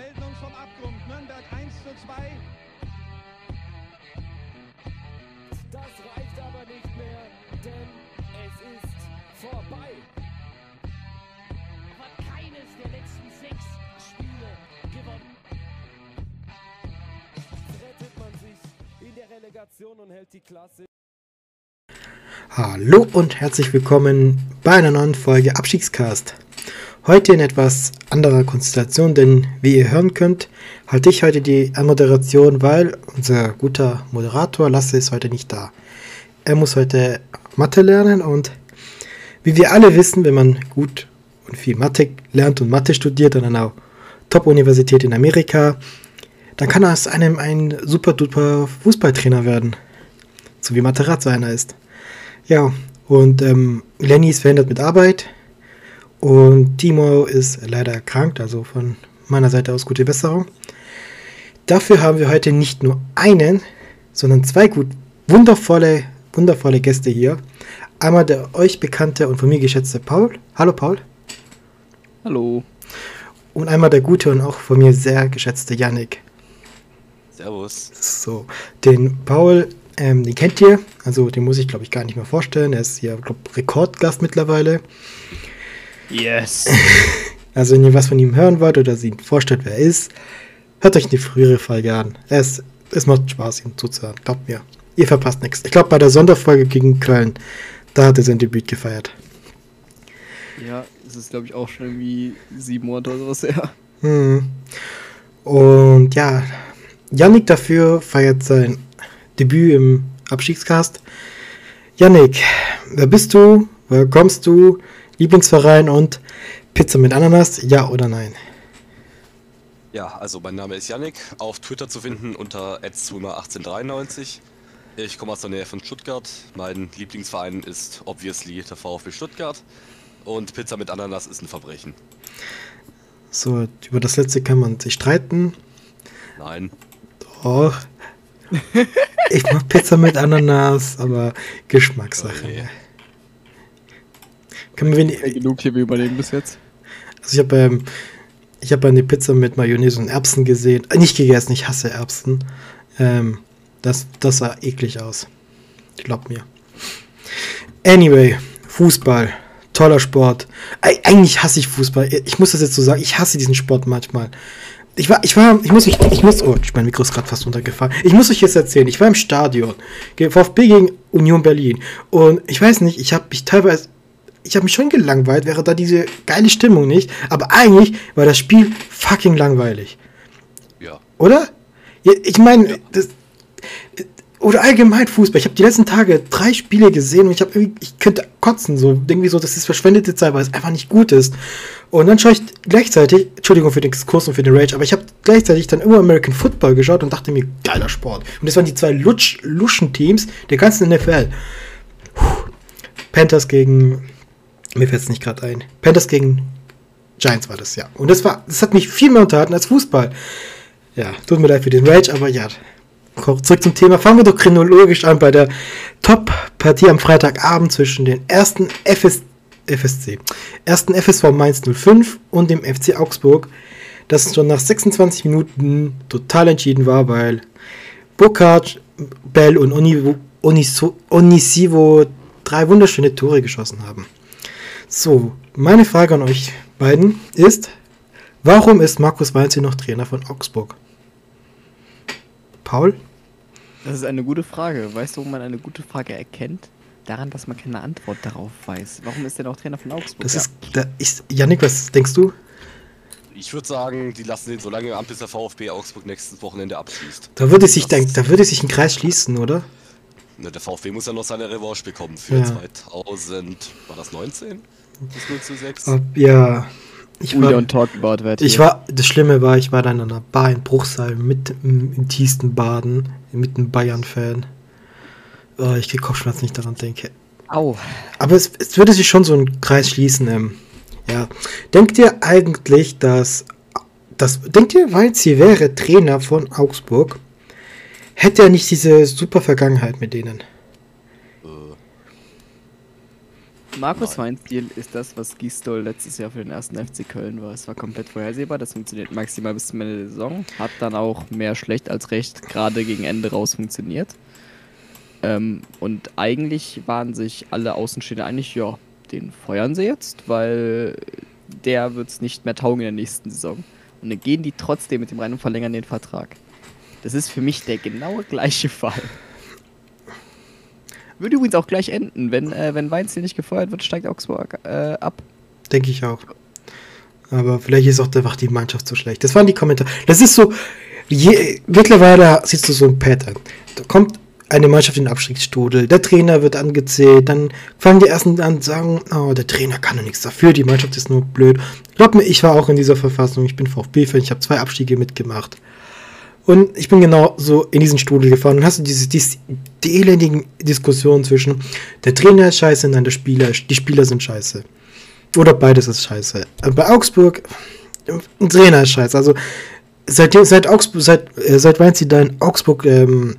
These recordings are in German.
melden uns vom Abgrund. Nürnberg 1 zu 2. Das reicht aber nicht mehr, denn es ist vorbei. hat keines der letzten sechs Spiele gewonnen. Rettet man sich in der Relegation und hält die Klasse. Hallo und herzlich willkommen bei einer neuen Folge Abstiegscast. Heute in etwas anderer Konstellation, denn wie ihr hören könnt, halte ich heute die Moderation, weil unser guter Moderator Lasse ist heute nicht da. Er muss heute Mathe lernen und wie wir alle wissen, wenn man gut und viel Mathe lernt und Mathe studiert an einer Top-Universität in Amerika, dann kann aus einem ein super duper Fußballtrainer werden. So wie Materazzo einer ist. Ja, und ähm, Lenny ist verhindert mit Arbeit und Timo ist leider erkrankt, also von meiner Seite aus gute Besserung. Dafür haben wir heute nicht nur einen, sondern zwei gut wundervolle, wundervolle Gäste hier. Einmal der euch bekannte und von mir geschätzte Paul. Hallo Paul. Hallo. Und einmal der gute und auch von mir sehr geschätzte Yannick. Servus. So, den Paul, ähm, den kennt ihr, also den muss ich glaube ich gar nicht mehr vorstellen. Er ist hier, glaube Rekordgast mittlerweile. Yes. Also wenn ihr was von ihm hören wollt oder sie vorstellt, wer er ist, hört euch die frühere Folge an. Es, es macht Spaß, ihm zuzuhören. Glaubt mir. Ihr verpasst nichts. Ich glaube, bei der Sonderfolge gegen Köln, da hat er sein Debüt gefeiert. Ja, es ist glaube ich auch schon irgendwie sieben Monate oder sowas her. Hm. Und ja, Yannick dafür feiert sein Debüt im Abstiegscast. Yannick, wer bist du? Woher kommst du? Lieblingsverein und Pizza mit Ananas? Ja oder nein? Ja, also mein Name ist Yannick, auf Twitter zu finden unter @zwimmer1893. Ich komme aus der Nähe von Stuttgart. Mein Lieblingsverein ist obviously der VfB Stuttgart und Pizza mit Ananas ist ein Verbrechen. So, über das letzte kann man sich streiten. Nein, Doch. Ich mag Pizza mit Ananas, aber Geschmackssache. Okay. Können wir wenig, Ja, genug hier wir überleben bis jetzt. Also ich habe ähm, ich habe eine Pizza mit Mayonnaise und Erbsen gesehen. Äh, nicht gegessen, ich hasse Erbsen. Ähm, das, das sah eklig aus. Glaub mir. Anyway, Fußball. Toller Sport. Eig eigentlich hasse ich Fußball. Ich muss das jetzt so sagen. Ich hasse diesen Sport manchmal. Ich war, ich war, ich muss mich, ich muss, oh, mein Mikro ist gerade fast runtergefallen. Ich muss euch jetzt erzählen, ich war im Stadion. VfB gegen Union Berlin. Und ich weiß nicht, ich habe mich teilweise, ich habe mich schon gelangweilt, wäre da diese geile Stimmung nicht. Aber eigentlich war das Spiel fucking langweilig. ja. Oder? Ja, ich meine, das. Oder allgemein Fußball. Ich habe die letzten Tage drei Spiele gesehen und ich habe irgendwie, ich könnte kotzen, so irgendwie so, das ist verschwendete Zeit, weil es einfach nicht gut ist. Und dann schaue ich gleichzeitig, Entschuldigung für den Exkurs und für den Rage, aber ich habe gleichzeitig dann immer American Football geschaut und dachte mir, geiler Sport. Und das waren die zwei Lutsch, Luschen-Teams der ganzen NFL. Puh. Panthers gegen, mir fällt es nicht gerade ein, Panthers gegen Giants war das, ja. Und das war, das hat mich viel mehr unterhalten als Fußball. Ja, tut mir leid für den Rage, aber ja. Zurück zum Thema. Fangen wir doch chronologisch an bei der Top-Partie am Freitagabend zwischen den ersten FS, FSC, ersten FSV Mainz 05 und dem FC Augsburg, das schon nach 26 Minuten total entschieden war, weil Burkhardt, Bell und Onisivo drei wunderschöne Tore geschossen haben. So, meine Frage an euch beiden ist, warum ist Markus Weinzel noch Trainer von Augsburg? Paul? Das ist eine gute Frage. Weißt du, wo man eine gute Frage erkennt? Daran, dass man keine Antwort darauf weiß. Warum ist er noch Trainer von Augsburg? Das Ja. ist, da ist, Yannick, was denkst du? Ich würde sagen, die lassen den so lange im Amt, bis der VfB Augsburg nächstes Wochenende abschließt. Da würde sich, da würde sich ein Kreis schließen, oder? Ne, Der VfB muss ja noch seine Revanche bekommen für Ja. 2000, war das 19? Das 0 zu 6? Ob, ja. Ich We war, don't talk about that ich here. war, das Schlimme war, ich war dann in einer Bar in Bruchsal mit im, im tiefsten Baden, mit einem Bayern-Fan. Oh, ich krieg Kopfschmerzen, ich daran denke. Au. Aber es, es würde sich schon so ein Kreis schließen. Ähm, ja. Denkt ihr eigentlich, dass, dass denkt ihr, Weinziel wäre Trainer von Augsburg, hätte er nicht diese super Vergangenheit mit denen? Äh, Markus. Weinziel ist das, was Gisdol letztes Jahr für den ersten FC Köln war. Es war komplett vorhersehbar, das funktioniert maximal bis zum Ende der Saison. Hat dann auch mehr schlecht als recht gerade gegen Ende raus funktioniert. Ähm, und eigentlich waren sich alle Außenstehende einig, ja, den feuern sie jetzt, weil der wird es nicht mehr taugen in der nächsten Saison. Und dann gehen die trotzdem mit dem rein und verlängern den Vertrag. Das ist für mich der genau gleiche Fall. Würde übrigens auch gleich enden. Wenn, äh, wenn Weinziel nicht gefeuert wird, steigt Augsburg äh, ab. Denke ich auch. Aber vielleicht ist auch einfach die Mannschaft so schlecht. Das waren die Kommentare. Das ist so, je, mittlerweile siehst du so ein Pattern. Da kommt eine Mannschaft in den Abstiegsstudel, der Trainer wird angezählt, dann fangen die ersten an zu sagen, oh, der Trainer kann doch nichts dafür, die Mannschaft ist nur blöd. Glaub mir, ich war auch in dieser Verfassung, ich bin VfB-Fan, ich habe zwei Abstiege mitgemacht. Und ich bin genau so in diesen Strudel gefahren und hast du diese, diese die elendigen Diskussionen zwischen der Trainer ist scheiße, nein, der Spieler, die Spieler sind scheiße. Oder beides ist scheiße. Bei Augsburg, ein Trainer ist scheiße. Also seit, seit Augsburg, seit, äh, seit Weinziel da in Augsburg ähm,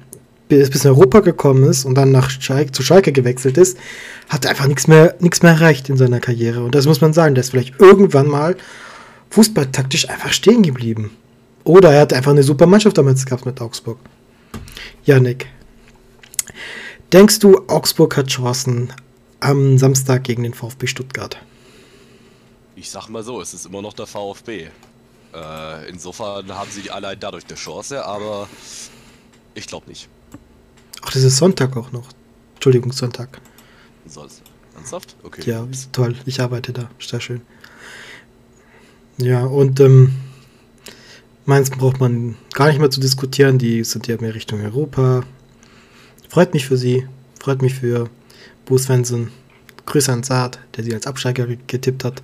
bis, bis in Europa gekommen ist und dann nach Schalke, zu Schalke gewechselt ist, hat er einfach nichts mehr, nichts mehr erreicht in seiner Karriere. Und das muss man sagen, der ist vielleicht irgendwann mal fußballtaktisch einfach stehen geblieben. Oder er hat einfach eine super Mannschaft damals gehabt mit Augsburg. Janik, denkst du, Augsburg hat Chancen am Samstag gegen den VfB Stuttgart? Ich sag mal so, es ist immer noch der VfB. Äh, insofern haben sie allein dadurch eine Chance, aber ich glaube nicht. Ach, das ist Sonntag auch noch. Entschuldigung, Sonntag. Sonst. Ernsthaft? Okay. Ja, ist toll. Ich arbeite da. Sehr schön. Ja, und ähm, Mainz braucht man gar nicht mehr zu diskutieren. Die sind ja mehr Richtung Europa. Freut mich für sie. Freut mich für Bo Svensson. Grüße an Saad, der sie als Absteiger getippt hat.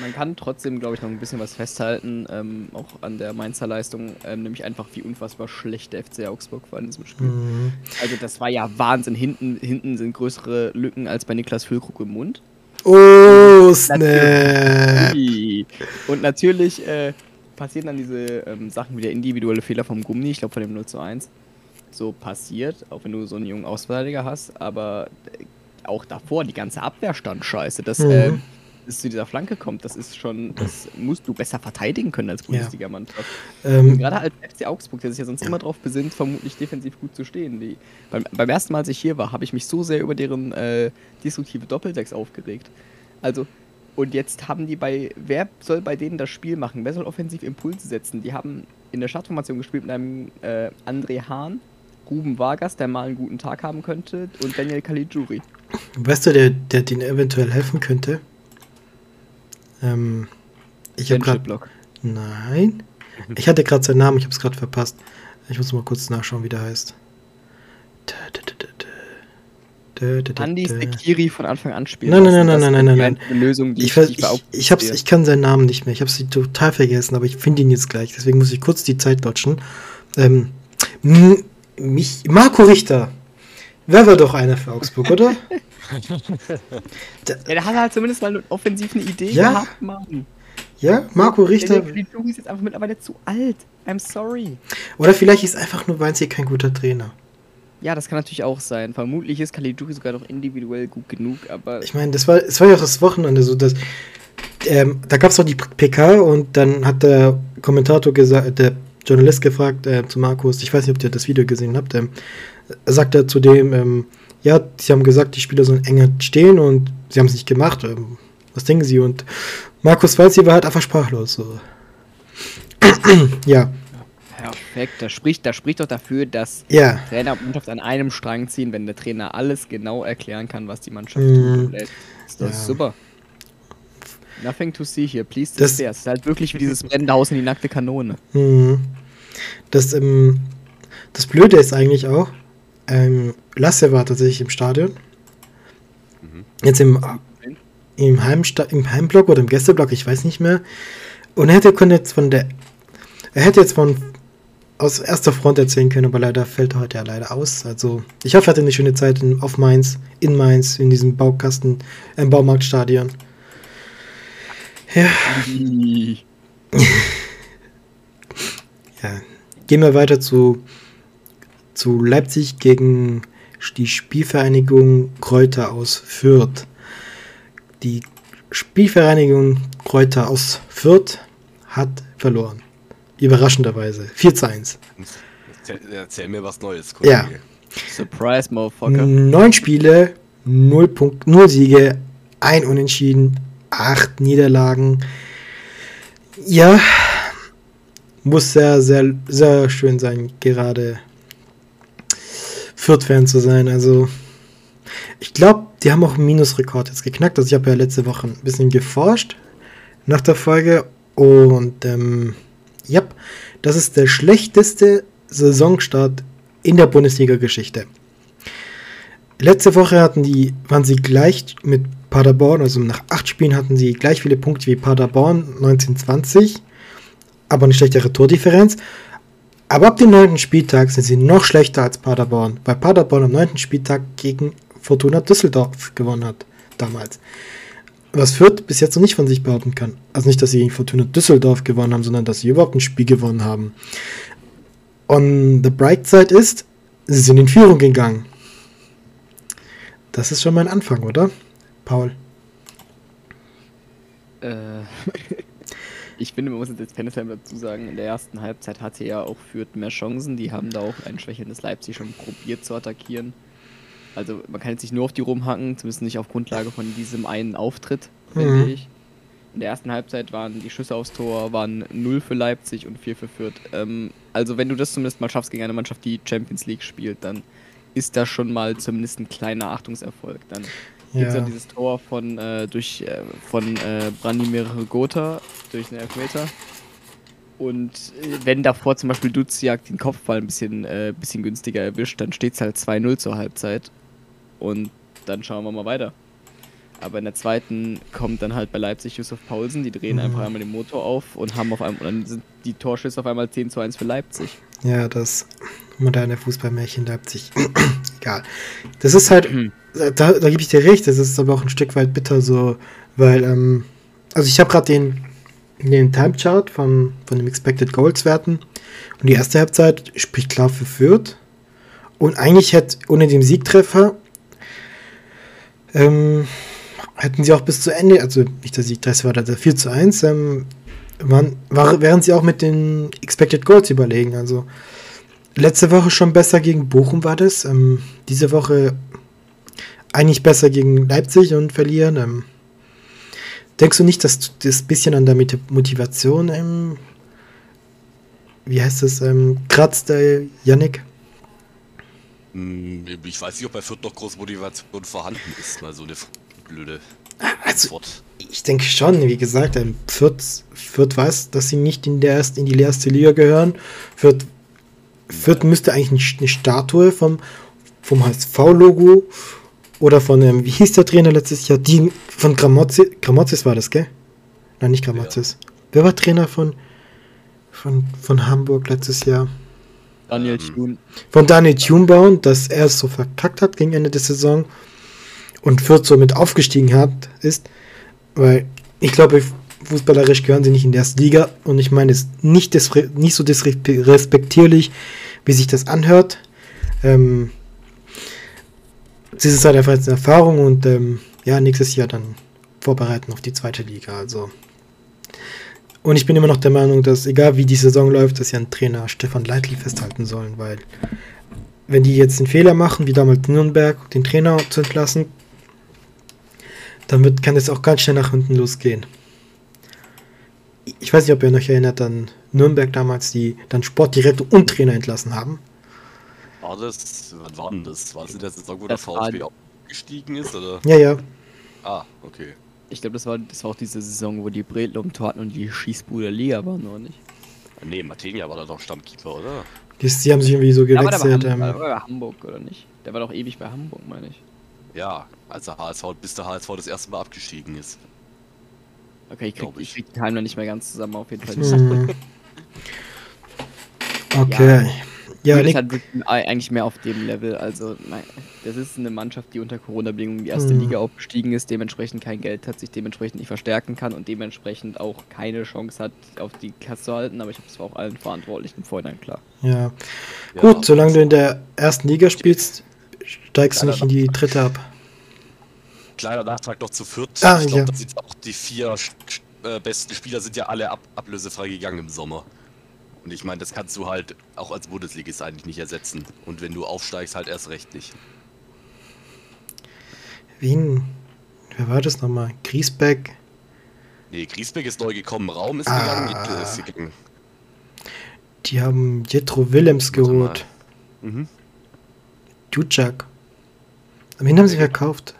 Man kann trotzdem, glaube ich, noch ein bisschen was festhalten, ähm, auch an der Mainzer Leistung, ähm, nämlich einfach, wie unfassbar schlecht der FC Augsburg war in diesem Spiel. Mhm. Also das war ja Wahnsinn. Hinten, hinten sind größere Lücken als bei Niklas Füllkrug im Mund. Oh, Snap. Und natürlich äh, passieren dann diese ähm, Sachen wie der individuelle Fehler vom Gummi, ich glaube von dem 0 zu 1. So passiert, auch wenn du so einen jungen Ausverteidiger hast, aber äh, auch davor, die ganze Abwehr stand scheiße. Das, Mhm. äh, es zu dieser Flanke kommt, das ist schon, das musst du besser verteidigen können als Ja. Bundesligamannschaft. Ähm, Gerade als FC Augsburg, der sich ja sonst immer darauf besinnt, vermutlich defensiv gut zu stehen. Die, beim, beim ersten Mal, als ich hier war, habe ich mich so sehr über deren äh, destruktive Doppelsechs aufgeregt. Also, und jetzt haben die bei, wer soll bei denen das Spiel machen? Wer soll offensiv Impulse setzen? Die haben in der Startformation gespielt mit einem äh, André Hahn, Ruben Vargas, der mal einen guten Tag haben könnte, und Daniel Caligiuri. weißt du, der, der denen eventuell helfen könnte? Ähm, ich habe gerade. Nein. Ich hatte gerade seinen Namen, ich habe es gerade verpasst. Ich muss mal kurz nachschauen, wie der heißt. Andi dä. Sekiri von Anfang an spielen. Nein, nein, nein, nein, ist nein, nein, nein. Lösung, die Ich, ich, ich, hab's, ich kann seinen Namen nicht mehr. Ich habe sie total vergessen, aber ich finde ihn jetzt gleich. Deswegen muss ich kurz die Zeit dodgen. Ähm, mich, Marco Richter. Wer war doch einer für Augsburg, oder? Ja, der hat halt zumindest mal offensiv eine Idee Ja. gehabt, Mann. Ja, Marco Richter. Der Caligiuri ist jetzt einfach mittlerweile zu alt. I'm sorry. Oder vielleicht ist einfach nur Weinziel kein guter Trainer. Ja, das kann natürlich auch sein. Vermutlich ist Caligiuri sogar noch individuell gut genug, aber Ich meine, das war, es war ja auch das Wochenende so, dass ähm, da gab es doch die PK und dann hat der Kommentator gesagt, der Journalist gefragt äh, zu Markus, ich weiß nicht, ob ihr das Video gesehen habt, ähm, er sagt er zu dem, ähm, ja, sie haben gesagt, die Spieler sollen enger stehen und sie haben es nicht gemacht. Ähm, was denken sie? Und Markus Walzi war halt einfach sprachlos. So. ja, perfekt. Das spricht, das spricht doch dafür, dass ja. Trainer und Mannschaft an einem Strang ziehen, wenn der Trainer alles genau erklären kann, was die Mannschaft Mhm. tut. Ist das Ja. super. Nothing to see here, please Das- das Es ist halt wirklich wie dieses brennende Haus in die nackte Kanone. Mhm. Das, ähm, das Blöde ist eigentlich auch, ähm, Lasse war tatsächlich im Stadion. Jetzt im, im, Heimsta im Heimblock oder im Gästeblock, ich weiß nicht mehr. Und er hätte jetzt von der. Er hätte jetzt von aus erster Front erzählen können, aber leider fällt er heute ja leider aus. Also, ich hoffe, er hatte eine schöne Zeit in, auf Mainz, in Mainz, in diesem Baukasten, im Baumarktstadion. Ja. Ja. Gehen wir weiter zu, zu Leipzig gegen die Spielvereinigung Kräuter aus Fürth. Die Spielvereinigung Kräuter aus Fürth hat verloren. Überraschenderweise. 4 zu 1. Erzähl, erzähl mir was Neues, Ja. Surprise, Motherfucker. Neun Spiele, 0, Punkt, 0 Siege, ein Unentschieden, 8 Niederlagen. Ja, muss sehr, sehr, sehr schön sein, gerade Fürth-Fan zu sein. Also, ich glaube, die haben auch einen Minusrekord jetzt geknackt. Also, ich habe ja letzte Woche ein bisschen geforscht nach der Folge und, ähm, ja, das ist der schlechteste Saisonstart in der Bundesliga-Geschichte. Letzte Woche hatten die, waren sie gleich mit Paderborn, also nach acht Spielen hatten sie gleich viele Punkte wie Paderborn 1920, aber eine schlechtere Tordifferenz. Aber ab dem neunten Spieltag sind sie noch schlechter als Paderborn, weil Paderborn am neunten Spieltag gegen Fortuna Düsseldorf gewonnen hat, damals. Was Fürth bis jetzt noch nicht von sich behaupten kann. Also nicht, dass sie gegen Fortuna Düsseldorf gewonnen haben, sondern dass sie überhaupt ein Spiel gewonnen haben. On the bright side ist, sie sind in Führung gegangen. Das ist schon mal ein Anfang, oder? Paul. Äh, ich finde, man muss jetzt als Fansheim dazu sagen, in der ersten Halbzeit hatte ja auch Fürth mehr Chancen. Die haben da auch ein schwächelndes Leipzig schon probiert zu attackieren. Also man kann jetzt nicht nur auf die rumhacken, zumindest nicht auf Grundlage von diesem einen Auftritt, finde Mhm. ich. In der ersten Halbzeit waren die Schüsse aufs Tor waren 0 für Leipzig und 4 für Fürth. Ähm, also wenn du das zumindest mal schaffst gegen eine Mannschaft, die Champions League spielt, dann ist das schon mal zumindest ein kleiner Achtungserfolg. Dann gibt es ja Ja. dieses Tor von, äh, durch, äh, von äh, Branimir Gotha durch einen Elfmeter. Und äh, wenn davor zum Beispiel Duziak den Kopfball ein bisschen, äh, bisschen günstiger erwischt, dann steht es halt 2-0 zur Halbzeit. Und dann schauen wir mal weiter. Aber in der zweiten kommt dann halt bei Leipzig Yusuf Paulsen, die drehen Mhm. einfach einmal den Motor auf und haben auf einmal, und dann sind die Torschüsse auf einmal 10 zu 1 für Leipzig. Ja, das moderne Fußballmärchen Leipzig. Egal. Das ist halt, da, da gebe ich dir recht, das ist aber auch ein Stück weit bitter so, weil, ähm, also ich habe gerade den, den Time-Chart von, von den Expected Goals-Werten und die erste Halbzeit spricht klar für Fürth und eigentlich hätte ohne den Siegtreffer ähm, hätten sie auch bis zu Ende, also nicht der Siegtreffer, war der 4 zu 1, ähm, waren, war, wären sie auch mit den Expected Goals überlegen. Also letzte Woche schon besser gegen Bochum war das. Ähm, diese Woche eigentlich besser gegen Leipzig und verlieren. Ähm, denkst du nicht, dass das bisschen an der Mot- Motivation, ähm, wie heißt das, ähm, kratzt, äh, Yannick? Hm, Ich weiß nicht, ob bei Fürth noch große Motivation vorhanden ist. Mal so eine blöde Also, Antwort. ich denke schon, wie gesagt, ähm, Fürth, Fürth weiß, dass sie nicht in, der ersten, in die erste Liga gehören. Fürth, Fürth müsste eigentlich eine Statue vom, vom HSV-Logo oder von, ähm, wie hieß der Trainer letztes Jahr? Die von Gramozis, Gramozis war das, gell? Nein, nicht Gramozis. Wer war Trainer von, von, von Hamburg letztes Jahr? Daniel Ähm, Thun. Von Daniel Thunbaum, dass er es so verkackt hat gegen Ende der Saison und Fürth somit aufgestiegen hat, ist, weil ich glaube, fußballerisch gehören sie nicht in die erste Liga und ich meine es nicht, nicht so disrespektierlich, wie sich das anhört. Ähm, es ist halt einfach jetzt eine Erfahrung und ähm, ja, nächstes Jahr dann vorbereiten auf die zweite Liga. Also. Und ich bin immer noch der Meinung, dass egal wie die Saison läuft, dass ja ein Trainer Stefan Leitli festhalten sollen, weil wenn die jetzt den Fehler machen, wie damals Nürnberg, den Trainer zu entlassen, dann wird, kann es auch ganz schnell nach hinten losgehen. Ich weiß nicht, ob ihr euch erinnert an Nürnberg damals, die dann Sportdirektor und Trainer entlassen haben. War das, wann war denn das? War das in der Saison, wo Das der VfB aufgestiegen ist? Oder? Ja, ja. Ah, okay. Ich glaube, das war, das war auch diese Saison, wo die Tor hatten und die Schießbude Liga waren, oder nicht? Nee, Matenia war da doch Stammkeeper, oder? Die, die haben sich irgendwie so Ja, aber der war, gewechselt. Ähm, war Hamburg, oder nicht? Der war doch ewig bei Hamburg, meine ich. Ja, als der HSV, bis der HSV das erste Mal abgestiegen ist. Okay, ich krieg, ich ich. krieg die Timeline nicht mehr ganz zusammen, auf jeden Fall. hm. Okay. Ja, ist Nick, halt wirklich eigentlich mehr auf dem Level. Also, nein, das ist eine Mannschaft, die unter Corona-Bedingungen in die erste Mhm. Liga aufgestiegen ist, dementsprechend kein Geld hat, sich dementsprechend nicht verstärken kann und dementsprechend auch keine Chance hat, auf die Klasse zu halten. Aber ich habe es auch allen Verantwortlichen im Vorhinein klar. ja. Ja, Gut, solange du in der ersten Liga spielst, steigst du nicht in die dritte ab. Kleiner Nachtrag noch zu Fürth. Ah, ich glaube, ja. das sind auch die vier äh, besten Spieler sind ja alle ab ablösefrei gegangen im Sommer. Und ich meine, das kannst du halt auch als Bundesligist eigentlich nicht ersetzen. Und wenn du aufsteigst, halt erst recht nicht. Wien, wer war das nochmal? Griesbeck? Nee, Griesbeck ist neu gekommen, Raum ist Ah. gegangen, Jittel ist gegangen. Die haben Jetro Willems geholt. Mhm. Dujak. Wen haben sie verkauft?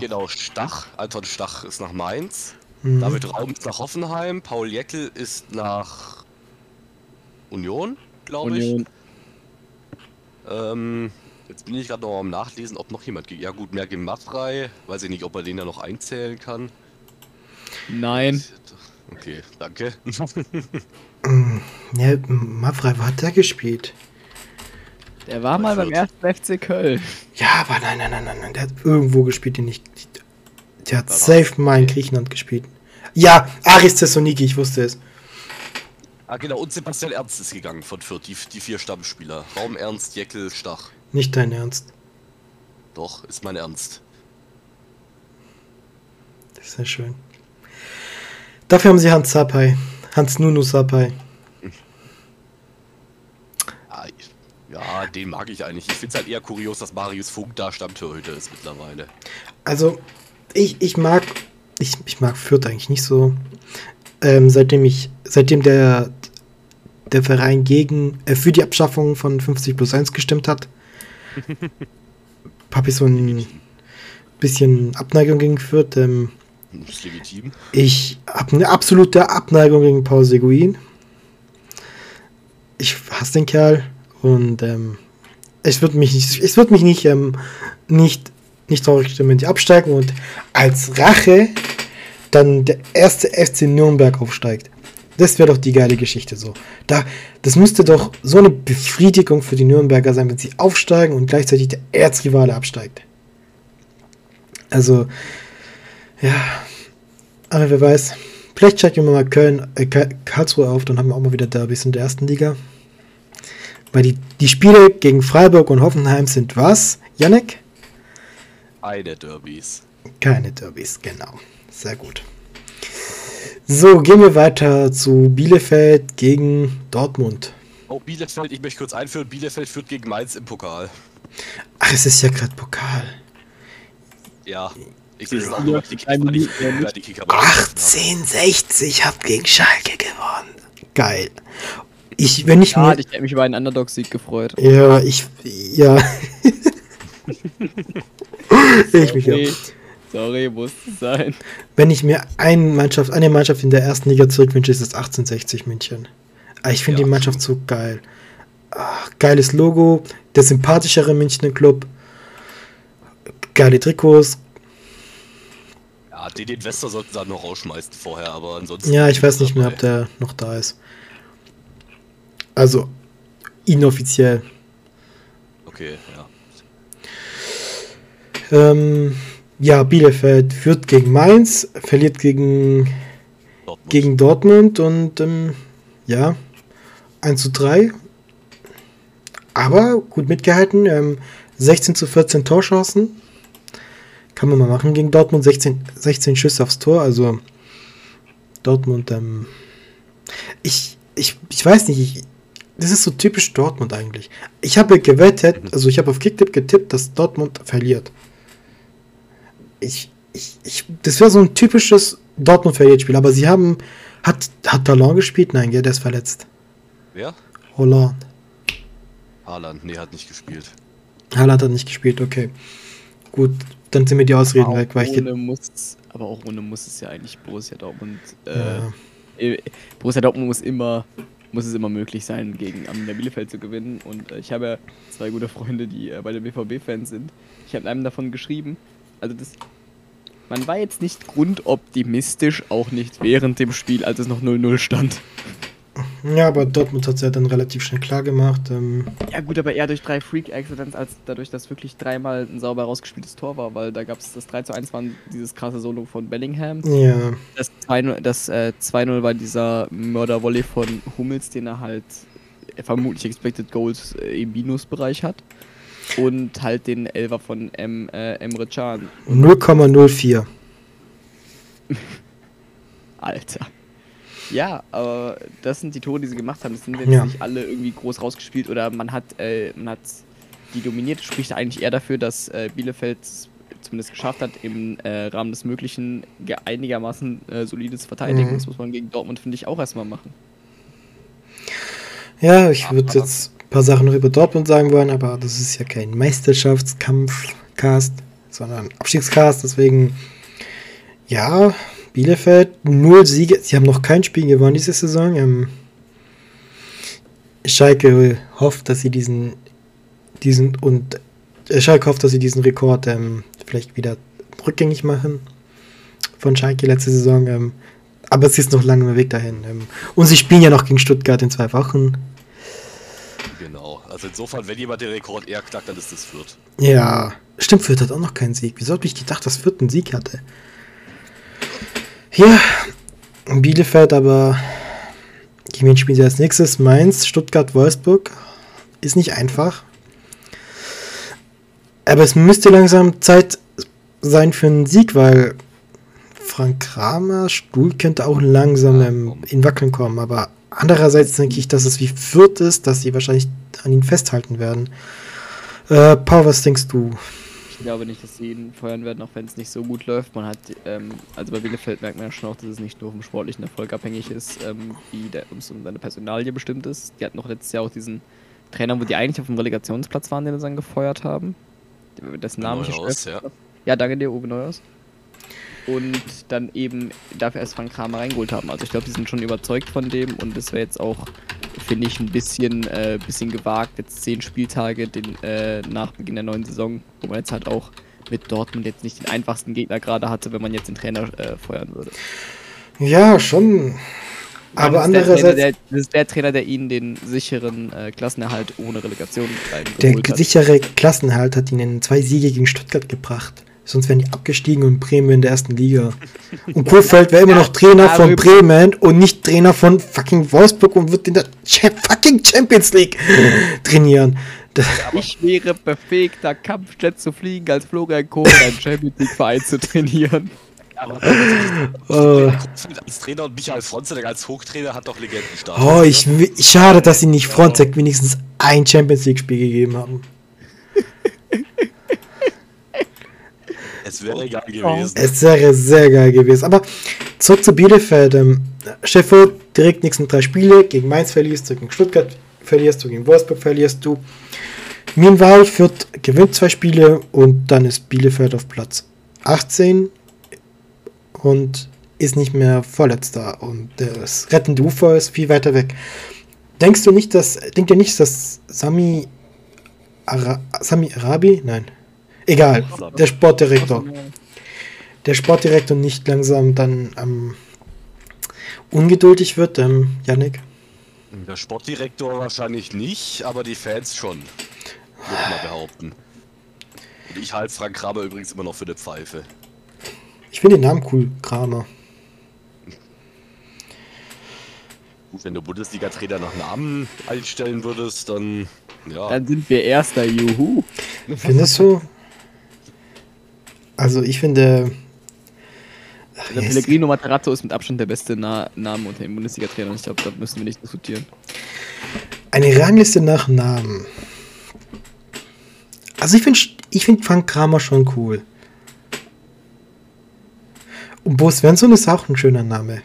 Genau, Stach, Anton Stach ist nach Mainz. Mhm. David Raum ist nach Hoffenheim. Paul Jeckel ist nach Union, glaube ich. Ähm, jetzt bin ich gerade noch am Nachlesen, ob noch jemand. ge- Ja, gut, Mergim Maffrey. Weiß ich nicht, ob er den da noch einzählen kann. Nein. Okay, danke. Ja, Mafrei, wo hat der gespielt? Der war mal beim ersten FC Köln. Ja, aber nein, nein, nein, nein, nein. Der hat irgendwo gespielt, den ich. Der hat safe mal in Griechenland gespielt. Ja, Aris Thessaloniki, ich wusste es. ah, genau, und Sebastian Ernst ist gegangen von Fürth, die, die vier Stammspieler. Raum Ernst, Jeckel, Stach. Nicht dein Ernst. Doch, ist mein Ernst. Das ist ja schön. Dafür haben sie Hans Sapai. Hans Nunu Sapai. Ah, ich- ja, den mag ich eigentlich. Ich finde es halt eher kurios, dass Marius Funk da Stammtorhüter ist mittlerweile. Also, ich, ich mag. Ich, ich mag Fürth eigentlich nicht so. Ähm, seitdem ich. Seitdem der. Der Verein gegen. Äh, für die Abschaffung von 50 plus 1 gestimmt hat. habe ich so ein bisschen Abneigung gegen Fürth. Ähm, Ist legitim. Ich habe eine absolute Abneigung gegen Paul Seguin. Ich hasse den Kerl und ähm, es wird mich nicht, es wird mich nicht, ähm, nicht, nicht traurig stimmen, wenn die absteigen und als Rache dann der erste FC Nürnberg aufsteigt. Das wäre doch die geile Geschichte so. Da, das müsste doch so eine Befriedigung für die Nürnberger sein, wenn sie aufsteigen und gleichzeitig der Erzrivale absteigt. Also, ja, aber wer weiß. Vielleicht steigt immer mal Köln, äh, Ka- Karlsruhe auf, dann haben wir auch mal wieder Derbys in der ersten Liga. Weil die, die Spiele gegen Freiburg und Hoffenheim sind was? Yannick? Eine Derbys. Keine Derbys, genau. Sehr gut. So, gehen wir weiter zu Bielefeld gegen Dortmund. Oh, Bielefeld, ich möchte kurz einführen. Bielefeld führt gegen Mainz im Pokal. Ach, es ist ja gerade Pokal. Ja. Ich sehe Ja, nur, die Kicker, ja, die Kicker rausgeschmissen haben. 1860 hat gegen Schalke gewonnen. Geil. Ich, wenn ich Ja, mir. ich hätte mich über einen Underdog-Sieg gefreut. Ja, ich. Ja. ich mich Sorry, auch. sorry, muss sein. Wenn ich mir eine Mannschaft, eine Mannschaft in der ersten Liga zurückwünsche, ist es 1860 München. Ah, Ich finde Ja, die Mannschaft so geil. Ach, geiles Logo, der sympathischere Münchner Club. Geile Trikots. Ja, den Investor sollten sie dann noch rausschmeißen vorher, aber ansonsten. Ja, ich weiß nicht mehr, ob der noch da ist. Also, inoffiziell. Okay, ja. Ähm, ja, Bielefeld führt gegen Mainz, verliert gegen, Dortmund. gegen Dortmund und ähm, ja, 1 zu 3. Aber gut mitgehalten. Ähm, 16 zu 14 Torschancen. Kann man mal machen gegen Dortmund. 16, 16 Schüsse aufs Tor. Also Dortmund, ähm, ich, ich, ich weiß nicht, ich, das ist so typisch Dortmund eigentlich. Ich habe gewettet, also ich habe auf Kicktip getippt, dass Dortmund verliert. Ich, ich, ich, das wäre so ein typisches Dortmund verliert Spiel, aber sie haben, hat, hat Talon gespielt? Nein, der ist verletzt. Wer? Holland. Haaland, nee, hat nicht gespielt. Haaland hat nicht gespielt, okay. Gut, dann sind mir die Ausreden Aber weg, weil ich ohne muss, aber auch ohne muss es ja eigentlich Borussia Dortmund. Äh, Ja. äh, Borussia Dortmund muss immer, muss es immer möglich sein, gegen Arminia Bielefeld zu gewinnen. Und äh, ich habe ja zwei gute Freunde, die äh, bei den BVB-Fans sind. Ich habe einem davon geschrieben. Also das, man war jetzt nicht grundoptimistisch, auch nicht während dem Spiel, als es noch 0-0 stand. Ja, aber Dortmund hat es ja dann relativ schnell klar gemacht. Ähm, Ja gut, aber eher durch drei Freak-Accidents, als dadurch, dass wirklich dreimal ein sauber rausgespieltes Tor war, weil da gab es das 3 zu 1 war dieses krasse Solo von Bellingham. ja, Das 2-0 das, äh, 2-0 war dieser Mörder-Volley von Hummels, den er halt äh, vermutlich Expected Goals äh, im Minusbereich hat. Und halt den Elfer von M, äh, Emre Can. 0,04. Alter. Ja, aber das sind die Tore, die sie gemacht haben. Das sind jetzt Ja. nicht alle irgendwie groß rausgespielt oder man hat, äh, man hat die dominiert. Spricht eigentlich eher dafür, dass äh, Bielefeld es zumindest geschafft hat, im äh, Rahmen des Möglichen ge- einigermaßen äh, solides Verteidigen. Mhm. Das muss man gegen Dortmund, finde ich, auch erstmal machen. Ja, ich würde jetzt ein paar Sachen noch über Dortmund sagen wollen, aber das ist ja kein Meisterschaftskampf-Cast, sondern Abstiegscast. Deswegen, ja, Bielefeld, null Siege. Sie haben noch kein Spiel gewonnen diese Saison. Ähm, Schalke hofft, dass sie diesen, diesen und äh, Schalke hofft, dass sie diesen Rekord ähm, vielleicht wieder rückgängig machen von Schalke letzte Saison. Ähm, aber es ist noch lange Weg dahin. Ähm, und sie spielen ja noch gegen Stuttgart in zwei Wochen. Genau. Also insofern, wenn jemand den Rekord eher knackt, dann ist es Fürth. Ja, stimmt, Fürth hat auch noch keinen Sieg. Wieso habe ich gedacht, dass Fürth einen Sieg hatte? Ja, Bielefeld, aber gegen wen spielen sie als nächstes? Mainz, Stuttgart, Wolfsburg. Ist nicht einfach. Aber es müsste langsam Zeit sein für einen Sieg, weil Frank Kramer Stuhl könnte auch langsam ähm, in Wackeln kommen. Aber andererseits denke ich, dass es wie Fürth ist, dass sie wahrscheinlich an ihn festhalten werden. Äh, Paul, was denkst du? Ich glaube nicht, dass sie ihn feuern werden, auch wenn es nicht so gut läuft. Man hat, ähm, also bei Bielefeld merkt man ja schon auch, dass es nicht nur vom sportlichen Erfolg abhängig ist, ähm, wie der um seine Personalie bestimmt ist. Die hatten noch letztes Jahr auch diesen Trainer, wo die eigentlich auf dem Relegationsplatz waren, den sie dann gefeuert haben. Dessen Namen ich ja. Ja, danke dir, Uwe Neuhaus. Und dann eben dafür erst Frank Kramer reingeholt haben. Also ich glaube, die sind schon überzeugt von dem und es wäre jetzt auch, finde ich, ein bisschen, äh, bisschen gewagt, jetzt zehn Spieltage den, äh, nach Beginn der neuen Saison, wo man jetzt halt auch mit Dortmund jetzt nicht den einfachsten Gegner gerade hatte, wenn man jetzt den Trainer äh, feuern würde. Ja, schon. Aber Trainer, andererseits, der, das ist der Trainer, der ihnen den sicheren äh, Klassenerhalt ohne Relegation der sichere Klassenhalt hat ihnen zwei Siege gegen Stuttgart gebracht. Sonst wären die abgestiegen und Bremen in der ersten Liga. Und Kurfeld wäre immer noch Trainer von aber- Bremen und nicht Trainer von fucking Wolfsburg und wird in der fucking Champions League trainieren. Ich wäre befähigter, Kampfjet zu fliegen, als Florian Kohl einen Champions League Verein zu trainieren. äh, Als Trainer und Michael Fronzek als Hochtrainer hat doch Legendenstatus. oh, ich, wi- schade, dass sie nicht Fronzek wenigstens ein Champions League Spiel gegeben haben. Es wäre egal gewesen. Es wäre sehr geil gewesen. Aber zurück zu Bielefeld. Ähm, Sheffield, direkt nächsten drei Spiele. Gegen Mainz verlierst du, gegen Stuttgart verlierst du, gegen Wolfsburg verlierst du. Meanwhile, Fürth gewinnt zwei Spiele und dann ist Bielefeld auf Platz 18 und ist nicht mehr Vorletzter. Und das rettende Ufer ist viel weiter weg. Denkst du nicht, dass, denkt ihr nicht, dass Sami, Ara, Sami Arabi? Nein. Egal, der Sportdirektor der Sportdirektor nicht langsam dann ähm, ungeduldig wird, ähm, Yannick? Der Sportdirektor wahrscheinlich nicht, aber die Fans schon. Würde ich mal behaupten. Und ich halte Frank Kramer übrigens immer noch für eine Pfeife. Ich finde den Namen cool, Kramer. Gut, wenn du Bundesliga-Trainer nach Namen einstellen würdest, dann ja. Dann sind wir Erster, juhu. Findest du? Also ich finde. Ach, Der yes. Pellegrino Matarazzo ist mit Abstand der beste Na Name unter den Bundesliga-Trainern. Ich glaube, da müssen wir nicht diskutieren. Eine Rangliste nach Namen. Also ich finde ich find Frank Kramer schon cool. Und Bo Svensson ist auch ein schöner Name.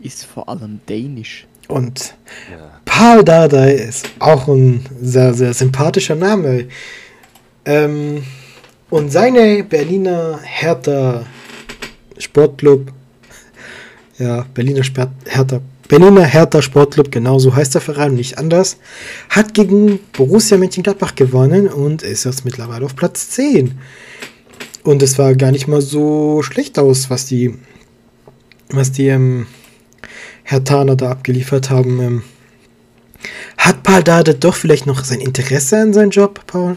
Ist vor allem dänisch. Und ja. Paul Dardai ist auch ein sehr, sehr sympathischer Name. Ähm, und seine Berliner Hertha Sportclub, ja, Berliner Sport, Hertha, Berliner Hertha Sportclub, genau so heißt der Verein, nicht anders, hat gegen Borussia Mönchengladbach gewonnen und ist jetzt mittlerweile auf Platz 10. Und es war gar nicht mal so schlecht aus, was die, was die, ähm, Herr Thaner da abgeliefert haben. Ähm, hat Paul Dade doch vielleicht noch sein Interesse an seinem Job, Paul?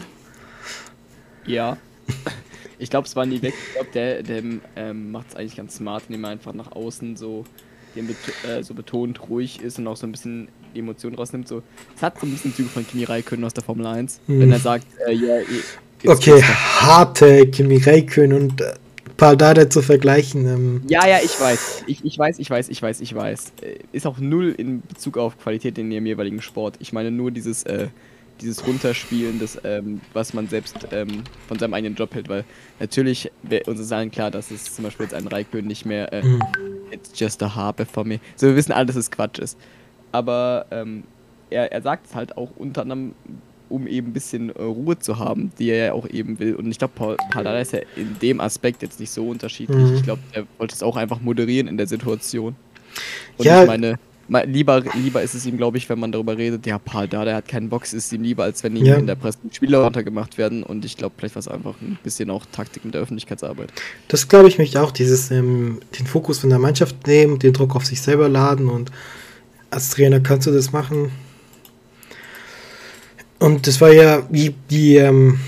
Ja. Ich glaube, es war nie weg. Ich glaube, der, der ähm, macht es eigentlich ganz smart, indem er einfach nach außen so bet äh, so betont ruhig ist und auch so ein bisschen die Emotionen rausnimmt. So, es hat so ein bisschen Züge von Kimi Räikkönen aus der Formel 1. Mhm. Wenn er sagt, äh, ja, it's Okay, harte Kimi Räikkönen und äh, Paldada zu vergleichen. Ähm, Ja, ja, ich weiß. Ich, ich weiß, ich weiß, ich weiß, ich weiß. Äh, Ist auch null in Bezug auf Qualität in dem jeweiligen Sport. Ich meine nur dieses, äh, dieses Runterspielen, das, ähm, was man selbst ähm, von seinem eigenen Job hält, weil natürlich uns ist allen klar, dass es zum Beispiel jetzt ein Raikön nicht mehr äh, Mhm. It's just a harpe for me. So, wir wissen alle, dass es Quatsch ist. Aber ähm, er, er sagt es halt auch unter anderem, um eben ein bisschen äh, Ruhe zu haben, die er ja auch eben will. Und ich glaube, Paul Pardada ist ja in dem Aspekt jetzt nicht so unterschiedlich. Mhm. Ich glaube, er wollte es auch einfach moderieren in der Situation. Und Ja. ich meine, lieber, lieber ist es ihm, glaube ich, wenn man darüber redet, ja, Pardada hat keinen Box, ist ihm lieber, als wenn ihm Ja. in der Presse Spieler runtergemacht werden. Und ich glaube, vielleicht war es einfach ein bisschen auch Taktik mit der Öffentlichkeitsarbeit. Das glaube ich mich auch, dieses ähm, den Fokus von der Mannschaft nehmen, den Druck auf sich selber laden und als Trainer kannst du das machen. Und das war ja, wie die ähm,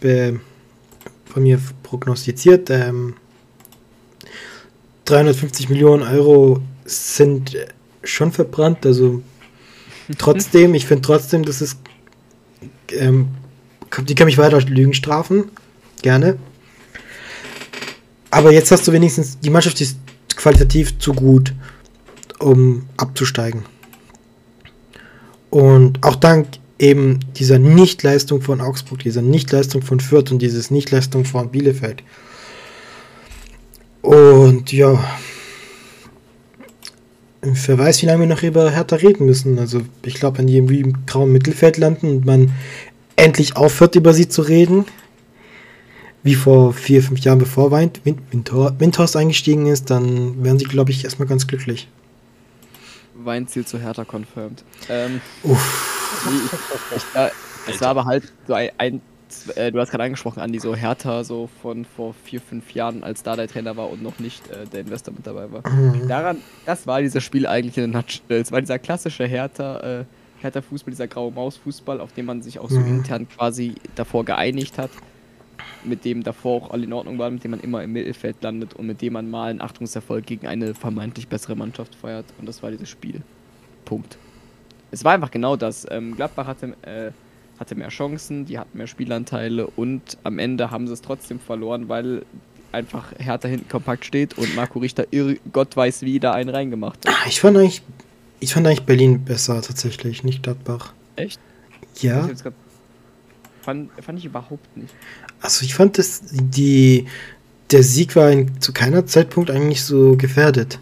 von mir prognostiziert, ähm, 350 Millionen Euro sind äh, schon verbrannt, also trotzdem, ich finde trotzdem, dass es ähm, die können mich weiter Lügen strafen, gerne. Aber jetzt hast du wenigstens, die Mannschaft ist qualitativ zu gut, um abzusteigen. Und auch dank eben dieser Nichtleistung von Augsburg, dieser Nichtleistung von Fürth und dieses Nichtleistung von Bielefeld. Und ja, wer weiß, wie lange wir noch über Hertha reden müssen. Also ich glaube, wenn die irgendwie im grauen Mittelfeld landen und man endlich aufhört, über sie zu reden, wie vor vier, fünf Jahren, bevor Wind, Wind, Windhor- Windhorst eingestiegen ist, dann wären sie, glaube ich, erstmal ganz glücklich. Weinziel zu Hertha confirmed. Ähm, Uff. ich, ich, ja, es war aber halt so ein, ein äh, du hast gerade angesprochen, Andi, so Hertha so von vor vier, fünf Jahren, als da der Trainer war und noch nicht äh, der Investor mit dabei war. Mhm. Daran, das war dieses Spiel eigentlich in der Nutshell. Es war dieser klassische Hertha, äh, Hertha Fußball, dieser graue Maus Fußball, auf den man sich auch so Mhm. intern quasi davor geeinigt hat, mit dem davor auch alle in Ordnung waren, mit dem man immer im Mittelfeld landet und mit dem man mal einen Achtungserfolg gegen eine vermeintlich bessere Mannschaft feiert. Und das war dieses Spiel. Punkt. Es war einfach genau das. Ähm, Gladbach hatte, äh, hatte mehr Chancen, die hatten mehr Spielanteile und am Ende haben sie es trotzdem verloren, weil einfach Hertha hinten kompakt steht und Marco Richter irr Gott weiß wie da einen reingemacht hat. Ah, Ich fand eigentlich, ich fand eigentlich Berlin besser tatsächlich, nicht Gladbach. Echt? Ja, Ich grad- Fand, fand ich überhaupt nicht. also ich fand das, die, der Sieg war in, zu keiner Zeitpunkt eigentlich so gefährdet.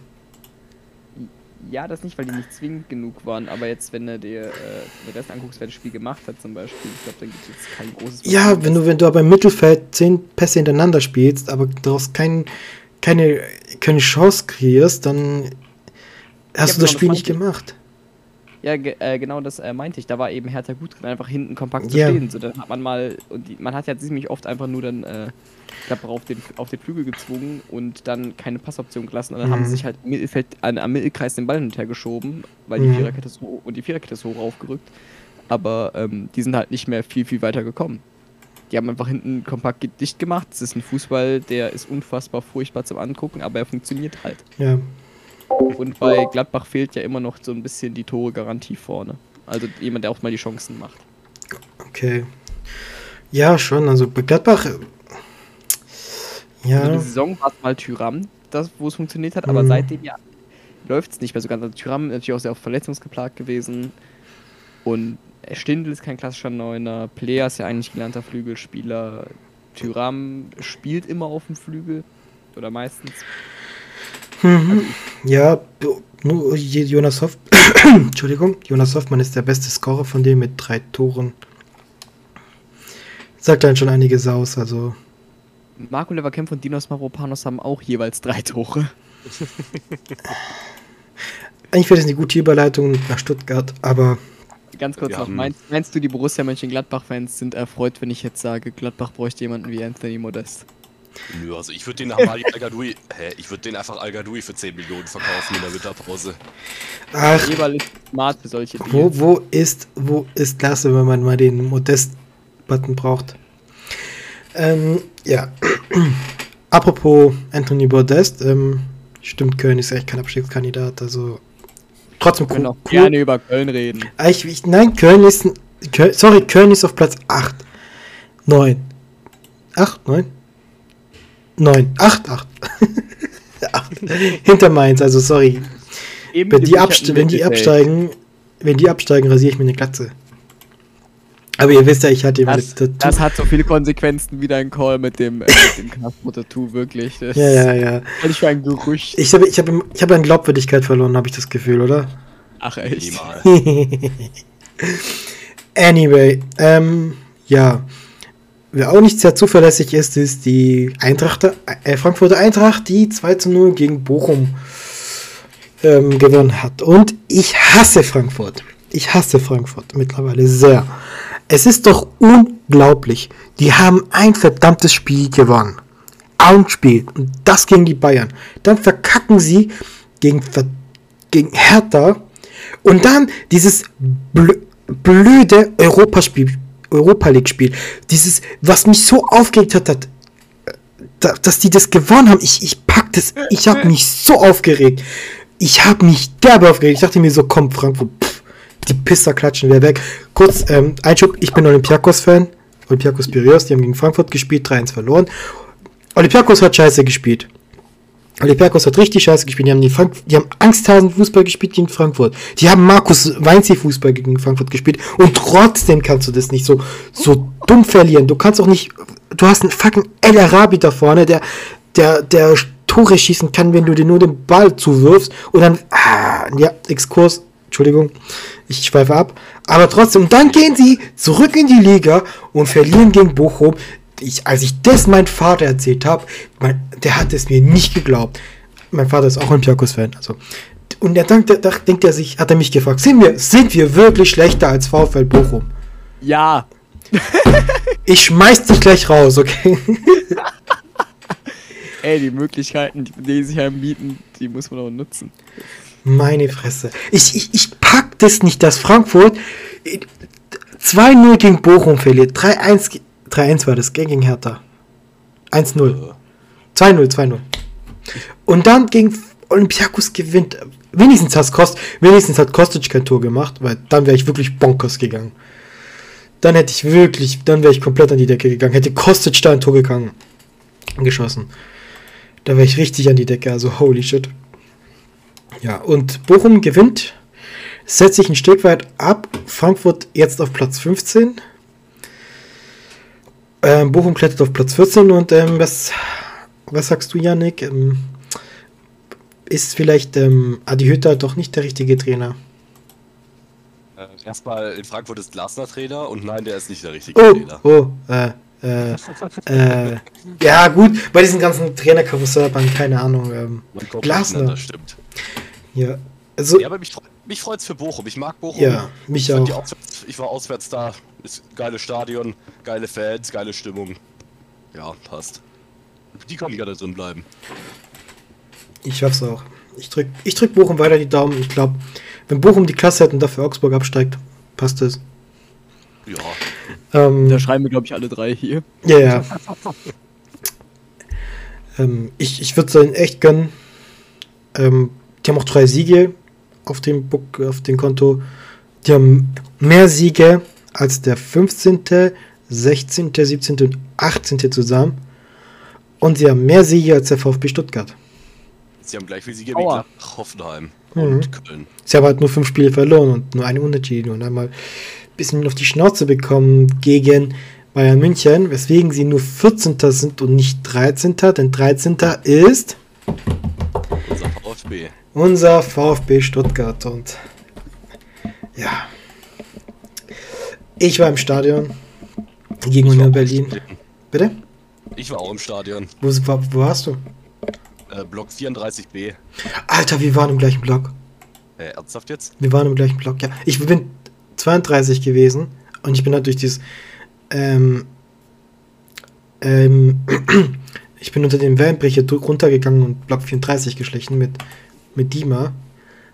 Ja, das nicht, weil die nicht zwingend genug waren, aber jetzt, wenn du dir äh, den Rest anguckst, wer das Spiel gemacht hat zum Beispiel, ich glaube, dann gibt es jetzt kein großes Ja, Problem. wenn du, wenn du aber im Mittelfeld zehn Pässe hintereinander spielst, aber daraus kein, keine, keine Chance kreierst, dann hast Ja, du das Spiel nicht gemacht. Ja, ge äh, genau das äh, meinte ich. Da war eben Hertha gut drin, einfach hinten kompakt zu Ja. stehen. So, dann hat man mal, und die, man hat ja ziemlich oft einfach nur dann, äh, glaube, auf den, auf den Flügel gezwungen und dann keine Passoption gelassen. Und dann haben Mhm. sie sich halt Mittelfeld, an, am Mittelkreis den Ball hin und her geschoben, weil Mhm. die Viererkette ist hoch und die Viererkette ist hoch aufgerückt. Aber ähm, die sind halt nicht mehr viel, viel weiter gekommen. Die haben einfach hinten kompakt dicht gemacht. Es ist ein Fußball, der ist unfassbar furchtbar zum Angucken, aber er funktioniert halt. Ja. Und bei Gladbach fehlt ja immer noch so ein bisschen die Tore-Garantie vorne. Also jemand, der auch mal die Chancen macht. Okay. Ja, schon. Also bei Gladbach. äh, Also Ja. die Saison war es mal Tyram, das, wo es funktioniert hat, aber Mhm. seitdem ja läuft es nicht mehr so ganz. Also Tyram ist natürlich auch sehr oft verletzungsgeplagt gewesen. Und Stindl ist kein klassischer Neuner. Player ist ja eigentlich gelernter Flügelspieler. Tyram spielt immer auf dem Flügel. Oder meistens. Mhm. Ja, nur Jonas Hoff. Entschuldigung, Jonas Hoffmann ist der beste Scorer von dem mit drei Toren. Sagt dann schon einiges aus, also. Marco Leverkämpf und Dinos Maropanos haben auch jeweils drei Tore. Eigentlich wäre das eine gute Überleitung nach Stuttgart, aber Ganz kurz Ja, noch, hm. meinst, meinst du, die Borussia Mönchengladbach-Fans sind erfreut, wenn ich jetzt sage, Gladbach bräuchte jemanden wie Anthony Modest? Nö, also ich würde den nach Mali Al-Gadoui, hä, ich würde den einfach Al-Gadoui für 10 Millionen verkaufen in der Winterpause. ach, ist smart für solche Dinge. wo, wo ist, wo ist Lasse, wenn man mal den Modest-Button braucht? Ähm, ja. Apropos Anthony Modest, ähm, Stimmt, Köln ist echt kein Abstiegskandidat, also trotzdem Wir können cool. auch gerne über Köln reden. Ah, Ich, ich, nein, Köln ist. ein- Köln, sorry, Köln ist auf Platz 8. 9. 8, 9? 9. 8, 8. 8. Hinter Mainz, also sorry. Eben Wenn die, abste wenn die absteigen, wenn die absteigen, rasiere ich mir eine Glatze. Aber ihr wisst ja, ich hatte Das, das das hat so viele Konsequenzen wie dein Call mit dem, äh, mit dem Castro-Tattoo, wirklich. Das Ja, ja, ja. ich für ein Gerücht. Ich habe ich hab, ich hab an Glaubwürdigkeit verloren, habe ich das Gefühl, oder? Ach echt? Anyway, ähm, ja. Wer auch nicht sehr zuverlässig ist, ist die Eintracht, äh, Frankfurter Eintracht, die 2 zu 0 gegen Bochum ähm, gewonnen hat. Und ich hasse Frankfurt. Ich hasse Frankfurt mittlerweile sehr. Es ist doch unglaublich. Die haben ein verdammtes Spiel gewonnen. Ein Spiel. Und das gegen die Bayern. Dann verkacken sie gegen, gegen Hertha. Und dann dieses blö blöde Europaspiel, Europa League Spiel. Dieses, was mich so aufgeregt hat, hat da, dass die das gewonnen haben. Ich, ich pack das, ich habe mich so aufgeregt. Ich habe mich derbe aufgeregt. Ich dachte mir so, komm, Frankfurt, pff, die Pisser klatschen wir weg. Kurz, ähm, Einschub, ich bin Olympiakos-Fan. Olympiakos Piraeus, die haben gegen Frankfurt gespielt, 3-1 verloren. Olympiakos hat scheiße gespielt. Olympiakos hat richtig scheiße gespielt. Die haben, die Frank die haben Angsthasen Fußball gespielt gegen Frankfurt. Die haben Markus Weinzi Fußball gegen Frankfurt gespielt. Und trotzdem kannst du das nicht so, so dumm verlieren. Du kannst auch nicht, du hast einen fucking El Arabi da vorne, der, der, der Tore schießen kann, wenn du dir nur den Ball zuwirfst. Und dann, ah, ja, Exkurs, Entschuldigung, ich schweife ab. Aber trotzdem, und dann gehen sie zurück in die Liga und verlieren gegen Bochum. Ich, als ich das meinem Vater erzählt habe, der hat es mir nicht geglaubt. Mein Vater ist auch Olympiakos-Fan. Also. Und er denkt, da denkt er sich, hat er mich gefragt, sind wir, sind wir wirklich schlechter als VfL Bochum? Ja. Ich schmeiß dich gleich raus, okay? Ey, die Möglichkeiten, die, die sich einem bieten, die muss man auch nutzen. Meine Fresse. Ich, ich, ich pack das nicht, dass Frankfurt äh, 2-0 gegen Bochum verliert. 3-1 ge- 3-1 war das gegen Hertha. 1-0. 2-0, 2-0. Und dann gegen Olympiakos gewinnt. Wenigstens, hat Kost, wenigstens hat Kostic kein Tor gemacht, weil dann wäre ich wirklich bonkers gegangen. Dann hätte ich wirklich, dann wäre ich komplett an die Decke gegangen. Hätte Kostic da ein Tor gegangen, geschossen. Da wäre ich richtig an die Decke, also holy shit. Ja, und Bochum gewinnt, setzt sich ein Stück weit ab. Frankfurt jetzt auf Platz 15. Ähm, Bochum klettert auf Platz 14 und ähm, was, was sagst du, Yannick? Ähm, ist vielleicht ähm, Adi Hütter doch nicht der richtige Trainer? Äh, erstmal in Frankfurt ist Glasner Trainer und nein, der ist nicht der richtige Oh, Trainer. oh, äh, äh, äh, ja gut, bei diesen ganzen Trainerkarussell, keine Ahnung, ähm, Glasner. durcheinander, stimmt. ja, also, Ja, aber mich, mich freut's für Bochum. Ich mag Bochum. Ja, mich ich auch. Auswärts, ich war auswärts da. Ist geiles Stadion, geile Fans, geile Stimmung. Ja, passt. Die können gerne drin bleiben. ich schaff's auch. Ich drück, ich drück Bochum weiter die Daumen. Ich glaube, wenn Bochum die Klasse hat und dafür Augsburg absteigt, passt es. Ja. Ähm, Da schreiben wir, glaube ich, alle drei hier. Ja, ja. ähm, ich ich würde es ihnen echt gönnen. Ähm, die haben auch drei Siege auf dem, Book, auf dem Konto. Die haben mehr Siege als der 15., 16., 17. und 18. zusammen. Und sie haben mehr Siege als der VfB Stuttgart. Sie haben gleich viel Siege wie Aua. Gladbach, Hoffenheim Mhm. und Köln. Sie haben halt nur fünf Spiele verloren und nur eine Unentschieden und einmal ein bisschen auf die Schnauze bekommen gegen Bayern München, weswegen sie nur 14. sind und nicht 13. Denn 13. ist Unser VfB. Unser VfB Stuttgart und ja. Ich war im Stadion gegen Union Berlin. Bitte? Ich war auch im Stadion. Wo, wo, warst du? Äh, Block 34b. Alter, wir waren im gleichen Block. Äh, ernsthaft jetzt? Wir waren im gleichen Block, ja. Ich bin 32 gewesen und ich bin halt durch dieses. Ähm, ähm, ich bin unter dem Wellenbrecher runtergegangen und Block 34 geschlichen mit, mit Dima.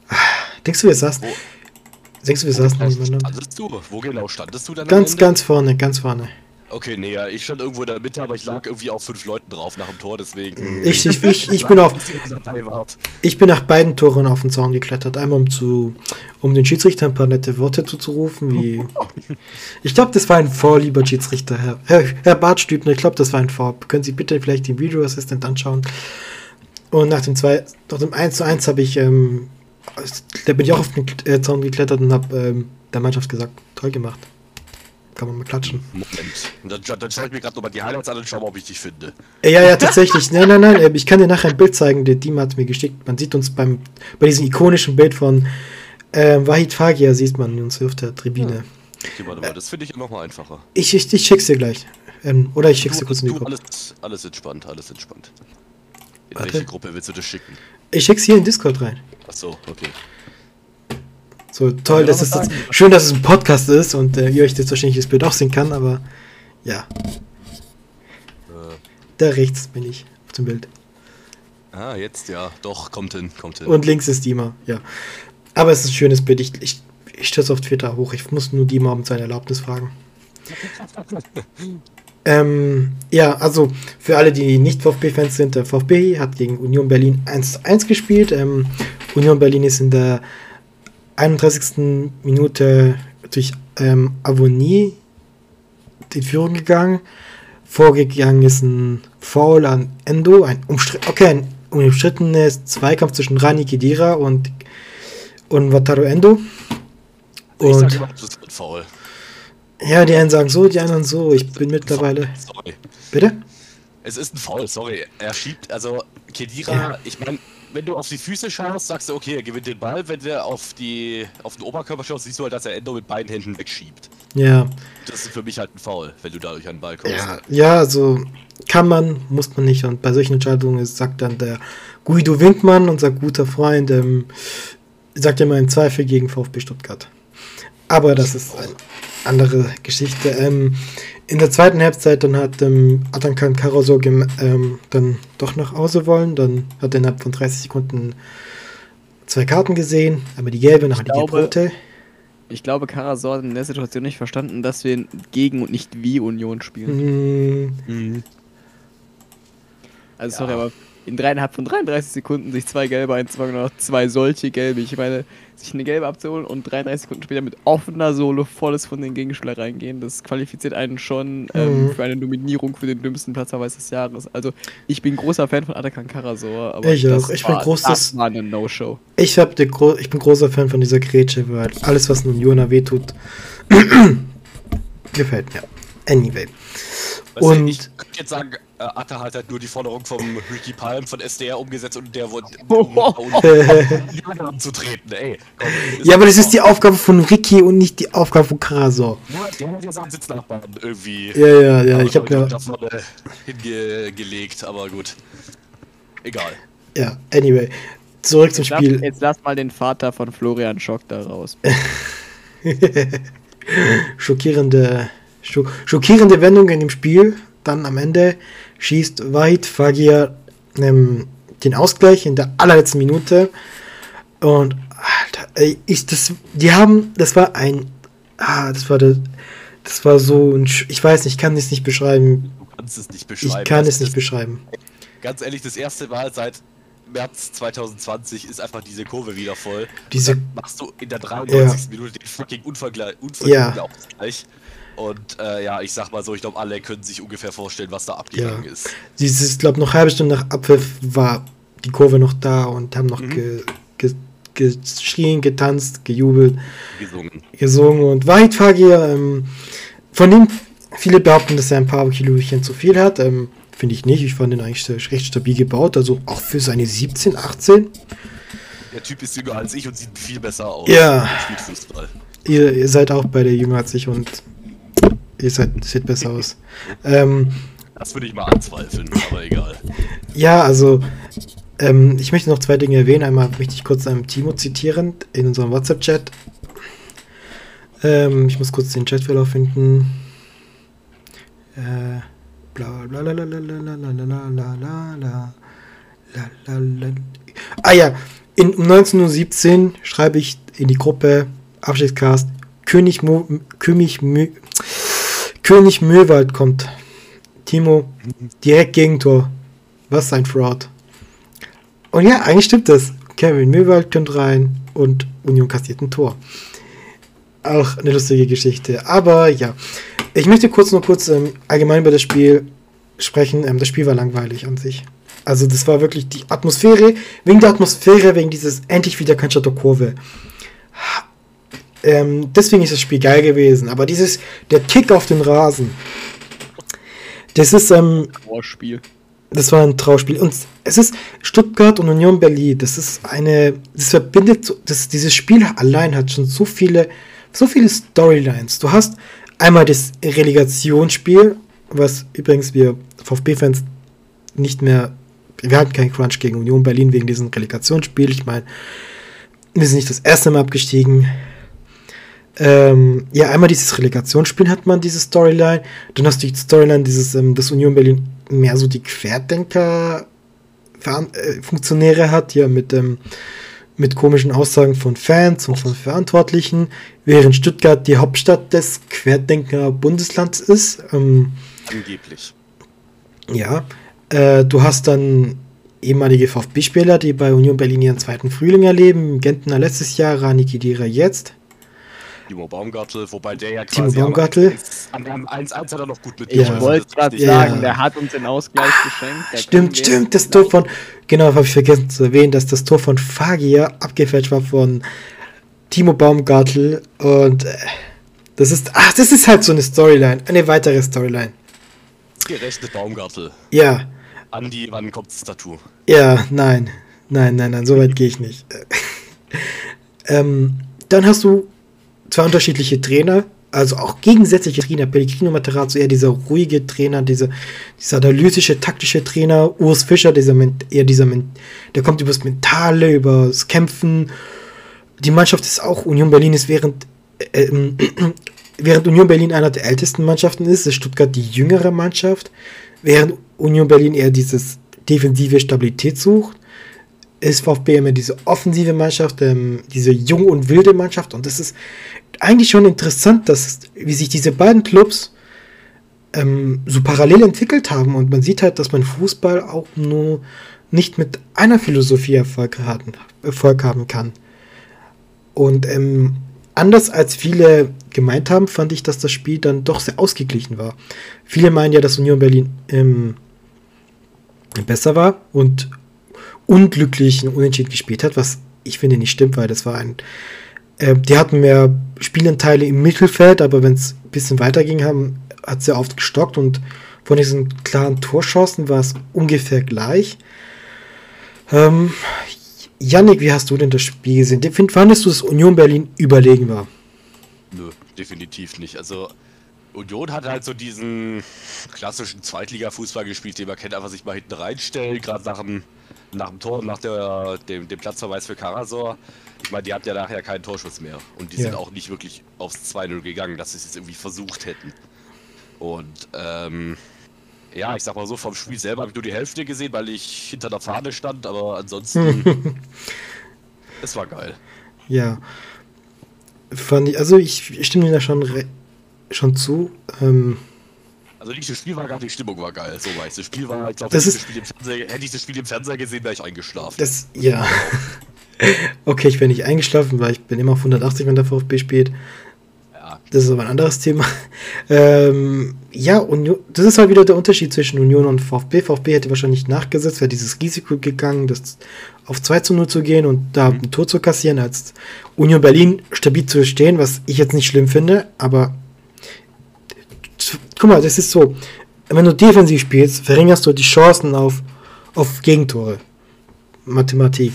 Ah, Denkst du, wir saßen? Wo- Denkst du, wir saßen nebeneinander? standest du? Wo genau standest du dann? Ganz, ganz vorne, ganz vorne. Okay, nee, ja, ich stand irgendwo in der Mitte, aber ich lag irgendwie auf fünf Leuten drauf nach dem Tor, deswegen. Ich, ich, ich, ich, bin auf, ich bin nach beiden Toren auf den Zaun geklettert. Einmal um zu, um den Schiedsrichter ein paar nette Worte zuzurufen, wie. Ich glaube, das war ein Foul, lieber Schiedsrichter, Herr, Herr, Herr Bartstübner. Ich glaube, das war ein Foul. Können Sie bitte vielleicht den Videoassistent anschauen? Und nach dem, zwei, nach dem 1 zu 1 habe ich, ähm, da bin ich auch auf den äh, Zaun geklettert und habe ähm, der Mannschaft gesagt, toll gemacht. Kann man mal klatschen. Moment. Dann, dann schaue ich mir gerade nochmal die Highlights an und schau mal, ob ich dich finde. Äh, Ja, ja, tatsächlich. Nein, nein, nein. äh, Ich kann dir nachher ein Bild zeigen. Der Team hat mir geschickt. Man sieht uns beim bei diesem ikonischen Bild von ähm, Wahid Fagia sieht man uns auf der Tribüne. Okay, warte mal, das finde ich nochmal einfacher. Ich, ich, ich schick's dir gleich. Ähm, oder ich schick's dir kurz in die du, Gruppe. alles, alles entspannt, alles entspannt. In Warte. welche Gruppe willst du das schicken? Ich schick's hier in Discord rein. Achso, okay. So toll, dass es das, schön, dass es ein Podcast ist und äh, ihr euch jetzt wahrscheinlich das Bild auch sehen kann, aber ja, Äh, da rechts bin ich auf dem Bild. ah, jetzt ja, doch, kommt hin, kommt hin. Und links ist Dima, ja. Aber es ist ein schönes Bild. Ich, ich, ich stelle es auf Twitter hoch. Ich muss nur Dima um seine Erlaubnis fragen. ähm, ja, also für alle, die nicht VfB-Fans sind, der VfB hat gegen Union Berlin 1 zu 1 gespielt. Ähm, Union Berlin ist in der 31. Minute durch ähm, Avonie in Führung gegangen. Vorgegangen ist ein Foul an Endo, ein umstritt, okay, ein umstrittenes Zweikampf zwischen Rani Kedira und, und Wataru Endo. ich sag Und immer, das ist faul. Ja, die einen sagen so, die anderen so. Ich bin mittlerweile. Sorry. Bitte? Es ist ein Foul, sorry. Er schiebt, also Kedira, Ja. ich meine, wenn du auf die Füße schaust, sagst du, okay, er gewinnt den Ball. Wenn du auf, die, auf den Oberkörper schaust, siehst du halt, dass er Endo mit beiden Händen wegschiebt. Ja. Das ist für mich halt ein Foul, wenn du dadurch an den Ball kommst. Ja, ja, also kann man, muss man nicht. Und bei solchen Entscheidungen ist, sagt dann der Guido Winkmann, unser guter Freund, ähm, sagt immer im Zweifel gegen VfB Stuttgart. Aber das ist eine andere Geschichte. Ähm, in der zweiten Halbzeit dann hat ähm, Atankan gem- ähm, dann doch nach Hause wollen. Dann hat er innerhalb von 30 Sekunden zwei Karten gesehen. Einmal die gelbe, nachher die glaube- gelb-rote. Ich glaube, Karasor hat in der Situation nicht verstanden, dass wir gegen und nicht wie Union spielen. Hm, Also sorry, aber in dreieinhalb von 33 Sekunden sich zwei gelbe einzufangen und noch zwei solche gelbe. Ich meine, sich eine gelbe abzuholen und 33 Sekunden später mit offener Sohle volles von den Gegenspieler reingehen, das qualifiziert einen schon ähm, Mhm. für eine Nominierung für den dümmsten Platzverweis des Jahres. Also ich bin großer Fan von Atakan Karasor, aber Ich das auch. Ich bin war, großes- das war eine No-Show. Ich, gro ich bin großer Fan von dieser Grätsche, weil alles, was einem Unioner wehtut, gefällt mir. Anyway. Weißt du, Und- ich könnte jetzt sagen, äh, Atta hat halt nur die Forderung vom Ricky Palm von SDR umgesetzt und der wurde um anzutreten, ey. Komm, ja, aber das ist die Aufgabe von Ricky und nicht die Aufgabe von Karasor. Nur der hat ja seinen Sitznachbarn irgendwie Ja, ja, ja. Ich habe ja ja. da vorne hingelegt, aber gut. Egal. Ja, anyway. Zurück zum Jetzt lass, Spiel. jetzt lass mal den Vater von Florian Schock da raus. schockierende, scho schockierende Wendungen im Spiel. Dann am Ende schießt Wahid Fagir ähm, den Ausgleich in der allerletzten Minute. Und Alter, ey, ich, das, die haben, das war ein, ah, das war der, das war so ein, Sch- ich weiß nicht, ich kann es nicht beschreiben. Du kannst es nicht beschreiben. Ich kann Das es nicht beschreiben. Ganz ehrlich, das erste Mal seit März 2020 ist einfach diese Kurve wieder voll. Diese, machst du in der 93. Minute den fucking Unvergle unverdienten Ja. Und äh, ja, ich sag mal so, ich glaube, alle können sich ungefähr vorstellen, was da abgegangen Ja. ist. dieses, glaube noch halbe Stunde nach Abpfiff war die Kurve noch da und haben noch Mhm. ge, ge, geschrien, getanzt, gejubelt. Gesungen. gesungen und Wahid Fagir, ähm, von dem viele behaupten, dass er ein paar Kilochen zu viel hat. Ähm, Finde ich nicht. Ich fand ihn eigentlich recht stabil gebaut. Also auch für seine 17, 18. Der Typ ist jünger als ich und sieht viel besser aus. Ja. Ihr, ihr seid auch beide jünger als ich und ihr seid, seht besser aus. Ähm, Das würde ich mal anzweifeln, aber egal. ja, also ähm, ich möchte noch zwei Dinge erwähnen. Einmal möchte ich kurz einem Timo zitieren in unserem WhatsApp-Chat. Ähm, ich muss kurz den Chatverlauf finden. Äh, bla bla bla bla bla bla bla bla bla bla la la la la. Ah ja, in, um 19.17 Uhr schreibe ich in die Gruppe Abschiedscast König Mo, König Mü, König Möwald kommt. Timo, direkt Gegentor. Was ein Fraud. Und ja, eigentlich stimmt das. Kevin Möwald kommt rein und Union kassiert ein Tor. Auch eine lustige Geschichte. Aber ja, ich möchte kurz noch kurz ähm, allgemein über das Spiel sprechen. Ähm, das Spiel war langweilig an sich. Also das war wirklich die Atmosphäre, wegen der Atmosphäre, wegen dieses endlich wieder Cannstatter Kurve. Ähm, deswegen ist das Spiel geil gewesen. Aber dieses, der Kick auf den Rasen, das ist, ähm, Vorspiel. das war ein Trauspiel. Und es ist Stuttgart und Union Berlin. Das ist eine, das verbindet, das, dieses Spiel allein hat schon so viele, so viele Storylines. Du hast einmal das Relegationsspiel, was übrigens wir VfB-Fans nicht mehr, wir hatten keinen Crunch gegen Union Berlin wegen diesem Relegationsspiel. Ich meine, wir sind nicht das erste Mal abgestiegen. Ähm, ja, einmal dieses Relegationsspiel hat man diese Storyline. Dann hast du die Storyline dieses, ähm, dass Union Berlin mehr so die Querdenker äh, Funktionäre hat, ja, mit, ähm, mit komischen Aussagen von Fans und von Verantwortlichen, während Stuttgart die Hauptstadt des Querdenker-Bundeslands ist. Ähm, Angeblich. ja, äh, du hast dann ehemalige VfB-Spieler, die bei Union Berlin ihren zweiten Frühling erleben. Gentner letztes Jahr, Rani Kedira jetzt. Timo Baumgartel, wobei der ja Timo quasi Baumgartel. 1-1 Am am 1-1 hat er noch gut mit Ja. Ich wollte gerade Ja, sagen, ja. der hat uns den Ausgleich geschenkt. Der Stimmt, stimmt, das Tor von, genau, habe ich vergessen zu erwähnen, dass das Tor von Fagier abgefälscht war von Timo Baumgartel und äh, das ist, ach, das ist halt so eine Storyline, eine weitere Storyline. Gerechnet Baumgartel. Ja, Andi, wann kommt das Tattoo? ja, nein, nein, nein, nein, so weit gehe ich nicht. ähm, dann hast du zwei unterschiedliche Trainer, also auch gegensätzliche Trainer. Pellegrino Materazzo eher dieser ruhige Trainer, dieser, dieser analytische, taktische Trainer. Urs Fischer, dieser, eher dieser, der kommt übers Mentale, übers Kämpfen. Die Mannschaft ist auch, Union Berlin ist während, äh, während Union Berlin einer der ältesten Mannschaften ist, ist Stuttgart die jüngere Mannschaft, während Union Berlin eher dieses defensive Stabilität sucht ist VfB immer diese offensive Mannschaft, ähm, diese jung und wilde Mannschaft. Und das ist eigentlich schon interessant, dass, wie sich diese beiden Clubs ähm, so parallel entwickelt haben. Und man sieht halt, dass man Fußball auch nur nicht mit einer Philosophie Erfolg haben, Erfolg haben kann. Und ähm, anders als viele gemeint haben, fand ich, dass das Spiel dann doch sehr ausgeglichen war. Viele meinen ja, dass Union Berlin ähm, besser war und unglücklichen Unentschieden gespielt hat, was ich finde nicht stimmt, weil das war ein. Äh, die hatten mehr Spielanteile im Mittelfeld, aber wenn es ein bisschen weiter ging, haben, hat sie oft gestockt und von diesen klaren Torchancen war es ungefähr gleich. Ähm, Yannick, wie hast du denn das Spiel gesehen? Fandest du, dass Union Berlin überlegen war? Nö, definitiv nicht. Also Union hat halt so diesen klassischen Zweitliga-Fußball gespielt, den man kennt, einfach sich mal hinten reinstellen, gerade nach nach dem Tor, nach der, dem, dem Platzverweis für Karasor. Ich meine, die hatten ja nachher keinen Torschuss mehr und die Ja. sind auch nicht wirklich aufs 2-0 gegangen, dass sie es jetzt irgendwie versucht hätten. Und ähm, ja, ich sag mal so, vom Spiel selber habe ich nur die Hälfte gesehen, weil ich hinter der Fahne stand, aber ansonsten, es war geil. Ja. Fand ich, also ich, stimme dir da schon, schon zu. Ähm, Also nicht das Spiel war nicht, die Stimmung war geil, so weiß. Das Spiel war, ich glaube, hätte, ich ist- das Spiel im Fernseher- hätte ich das Spiel im Fernseher gesehen, wäre ich eingeschlafen. Das, ja. okay, ich bin nicht eingeschlafen, weil ich bin immer auf 180, wenn der VfB spielt. ja, Das ist aber ein anderes Thema. Ähm, ja, Union, das ist halt wieder der Unterschied zwischen Union und VfB. VfB hätte wahrscheinlich nachgesetzt, wäre dieses Risiko gegangen, das auf 2 zu 0 zu gehen und da ein Tor zu kassieren, als Union Berlin stabil zu stehen, was ich jetzt nicht schlimm finde, aber guck mal, das ist so, wenn du defensiv spielst, verringerst du die Chancen auf, auf Gegentore. Mathematik.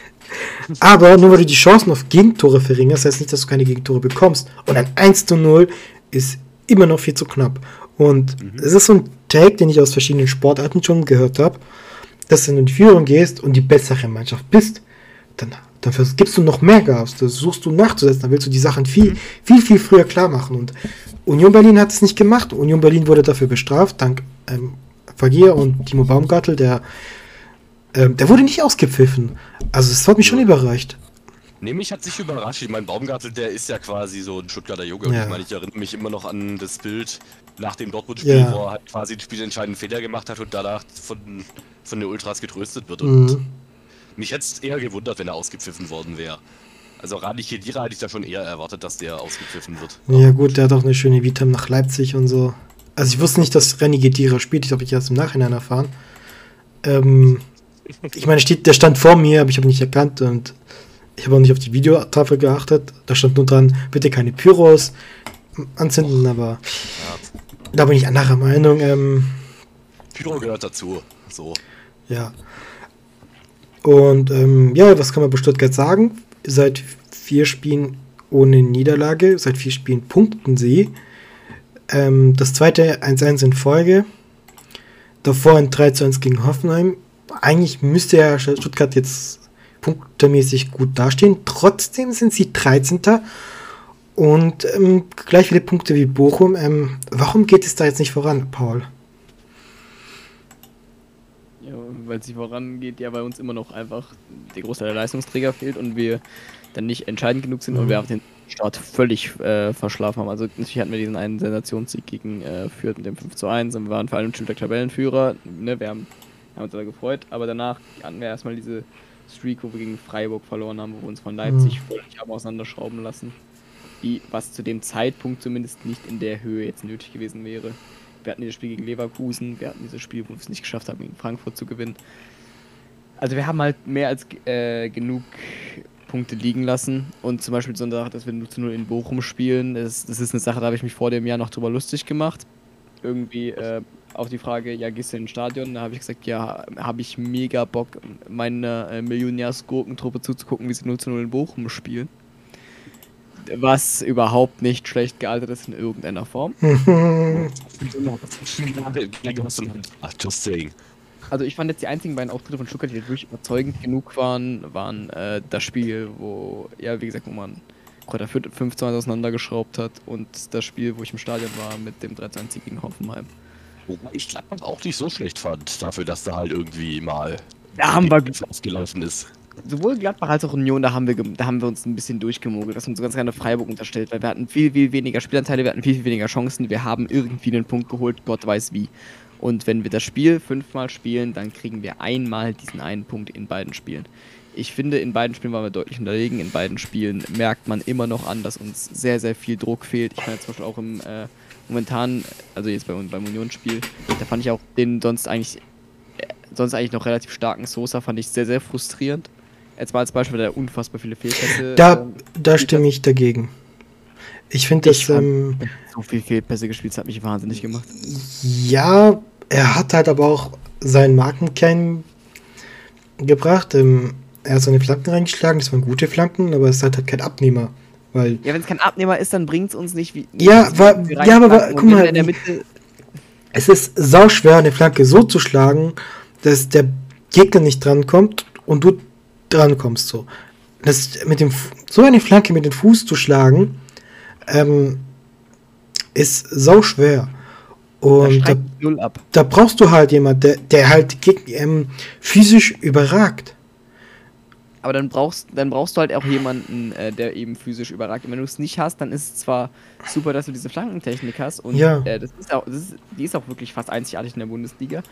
Aber nur weil du die Chancen auf Gegentore verringerst, heißt nicht, dass du keine Gegentore bekommst. Und ein 1 zu 0 ist immer noch viel zu knapp. Und es ist so ein Take, den ich aus verschiedenen Sportarten schon gehört habe, dass wenn du in die Führung gehst und die bessere Mannschaft bist, dann, dann vers- gibst du noch mehr Gas. Das suchst du nachzusetzen, dann willst du die Sachen viel, viel, viel früher klar machen. Und Union Berlin hat es nicht gemacht. Union Berlin wurde dafür bestraft, dank ähm, Fagir und Timo Baumgartel, der, ähm, der wurde nicht ausgepfiffen. Also es hat mich schon überreicht. Nee, mich hat sich überrascht. Ich meine, Baumgartel, der ist ja quasi so ein Stuttgarter. Und Ja. ich meine, ich erinnere mich immer noch an das Bild nach dem Dortmund-Spiel, Ja. wo er halt quasi den spielentscheidenden Fehler gemacht hat und danach von, von den Ultras getröstet wird. Und Mhm. Mich hätte es eher gewundert, wenn er ausgepfiffen worden wäre. Also Radi Kedira hätte ich da schon eher erwartet, dass der ausgepfiffen wird. Ja gut, der hat auch eine schöne Vita nach Leipzig und so. Also ich wusste nicht, dass Renny Gedira spielt. Ich habe ich erst im Nachhinein erfahren. Ähm, ich meine, steht, der stand vor mir, aber ich habe ihn nicht erkannt und ich habe auch nicht auf die Videotafel geachtet. Da stand nur dran, bitte keine Pyros anzünden, aber da bin ich anderer Meinung. Ähm, Pyro gehört dazu. So. ja. Und ähm, ja, was kann man bei Stuttgart sagen? Seit vier Spielen ohne Niederlage, seit vier Spielen punkten sie. Ähm, das zweite 1-1 in Folge. Davor ein 3-1 gegen Hoffenheim. Eigentlich müsste ja Stuttgart jetzt punktemäßig gut dastehen. Trotzdem sind sie 13. Und ähm, gleich viele Punkte wie Bochum. Ähm, warum geht es da jetzt nicht voran, Paul? Ja, weil es nicht vorangeht, ja, weil uns immer noch einfach der Großteil der Leistungsträger fehlt und wir dann nicht entscheidend genug sind und Mhm. wir auch den Start völlig äh, verschlafen haben. Also natürlich hatten wir diesen einen Sensationssieg gegen äh, Fürth mit dem 5 zu 1 und wir waren vor allem Spieltag Tabellenführer. Ne, wir haben, haben uns da gefreut, aber danach hatten wir erstmal diese Streak, wo wir gegen Freiburg verloren haben, wo wir uns von Leipzig völlig haben auseinanderschrauben lassen. Wie, was zu dem Zeitpunkt zumindest nicht in der Höhe jetzt nötig gewesen wäre. Wir hatten dieses Spiel gegen Leverkusen, wir hatten dieses Spiel, wo wir es nicht geschafft haben, gegen Frankfurt zu gewinnen. Also wir haben halt mehr als äh, genug Punkte liegen lassen. Und zum Beispiel so eine Sache, dass wir 0 zu 0 in Bochum spielen, das, das ist eine Sache, da habe ich mich vor dem Jahr noch drüber lustig gemacht. Irgendwie äh, auf die Frage, ja, gehst du ins Stadion? Da habe ich gesagt, ja, habe ich mega Bock, meiner äh, Millionärs-Gurkentruppe zuzugucken, wie sie 0 zu 0 in Bochum spielen. Was überhaupt nicht schlecht gealtert ist in irgendeiner Form. Ach, just saying. Also ich fand jetzt die einzigen beiden Auftritte von Stuttgart, die wirklich überzeugend genug waren, waren äh, das Spiel, wo, ja, wie gesagt, wo man Kräuter Fürth 15 auseinandergeschraubt hat und das Spiel, wo ich im Stadion war mit dem 3 1 gegen Hoffenheim. Wobei ich Gladbach auch nicht so schlecht fand, dafür, dass da halt irgendwie mal Da haben wir ausgelaufen ist. Sowohl Gladbach als auch Union, da haben wir, da haben wir uns ein bisschen durchgemogelt, was uns ganz gerne Freiburg unterstellt, weil wir hatten viel, viel weniger Spielanteile, wir hatten viel, viel weniger Chancen, wir haben irgendwie einen Punkt geholt, Gott weiß wie. Und wenn wir das Spiel fünfmal spielen, dann kriegen wir einmal diesen einen Punkt in beiden Spielen. Ich finde, in beiden Spielen waren wir deutlich unterlegen. In beiden Spielen merkt man immer noch an, dass uns sehr, sehr viel Druck fehlt. Ich meine zum Beispiel auch im äh, momentan, also jetzt bei, beim Unionsspiel, da fand ich auch den sonst eigentlich, äh, sonst eigentlich noch relativ starken Sosa, fand ich sehr, sehr frustrierend. Jetzt mal als Beispiel, weil er unfassbar viele Fehlpässe. Da, ähm, da stimme ich dagegen. Ich finde Ich das, ähm, so viele Fehlpässe gespielt, das hat mich wahnsinnig gemacht. ja, er hat halt aber auch seinen Markenkern gebracht. Ähm, er hat seine Flanken reingeschlagen, das waren gute Flanken, aber es ist halt, kein Abnehmer. Weil, Ja, wenn es kein Abnehmer ist, dann bringt es uns nicht wie. Ja, nicht, wa- wie ja, aber wa- reinpacken. guck mal, der es ist sauschwer, eine Flanke so zu schlagen, dass der Gegner nicht drankommt und du drankommst so. Das mit dem so eine Flanke mit dem Fuß zu schlagen, ähm, ist sauschwer. Da Und da, ab. da brauchst du halt jemand, der, der halt ähm, physisch überragt. Aber dann brauchst, dann brauchst du halt auch jemanden, äh, der eben physisch überragt. Und wenn du es nicht hast, dann ist es zwar super, dass du diese Flankentechnik hast und Ja. äh, das ist auch, das ist, die ist auch wirklich fast einzigartig in der Bundesliga.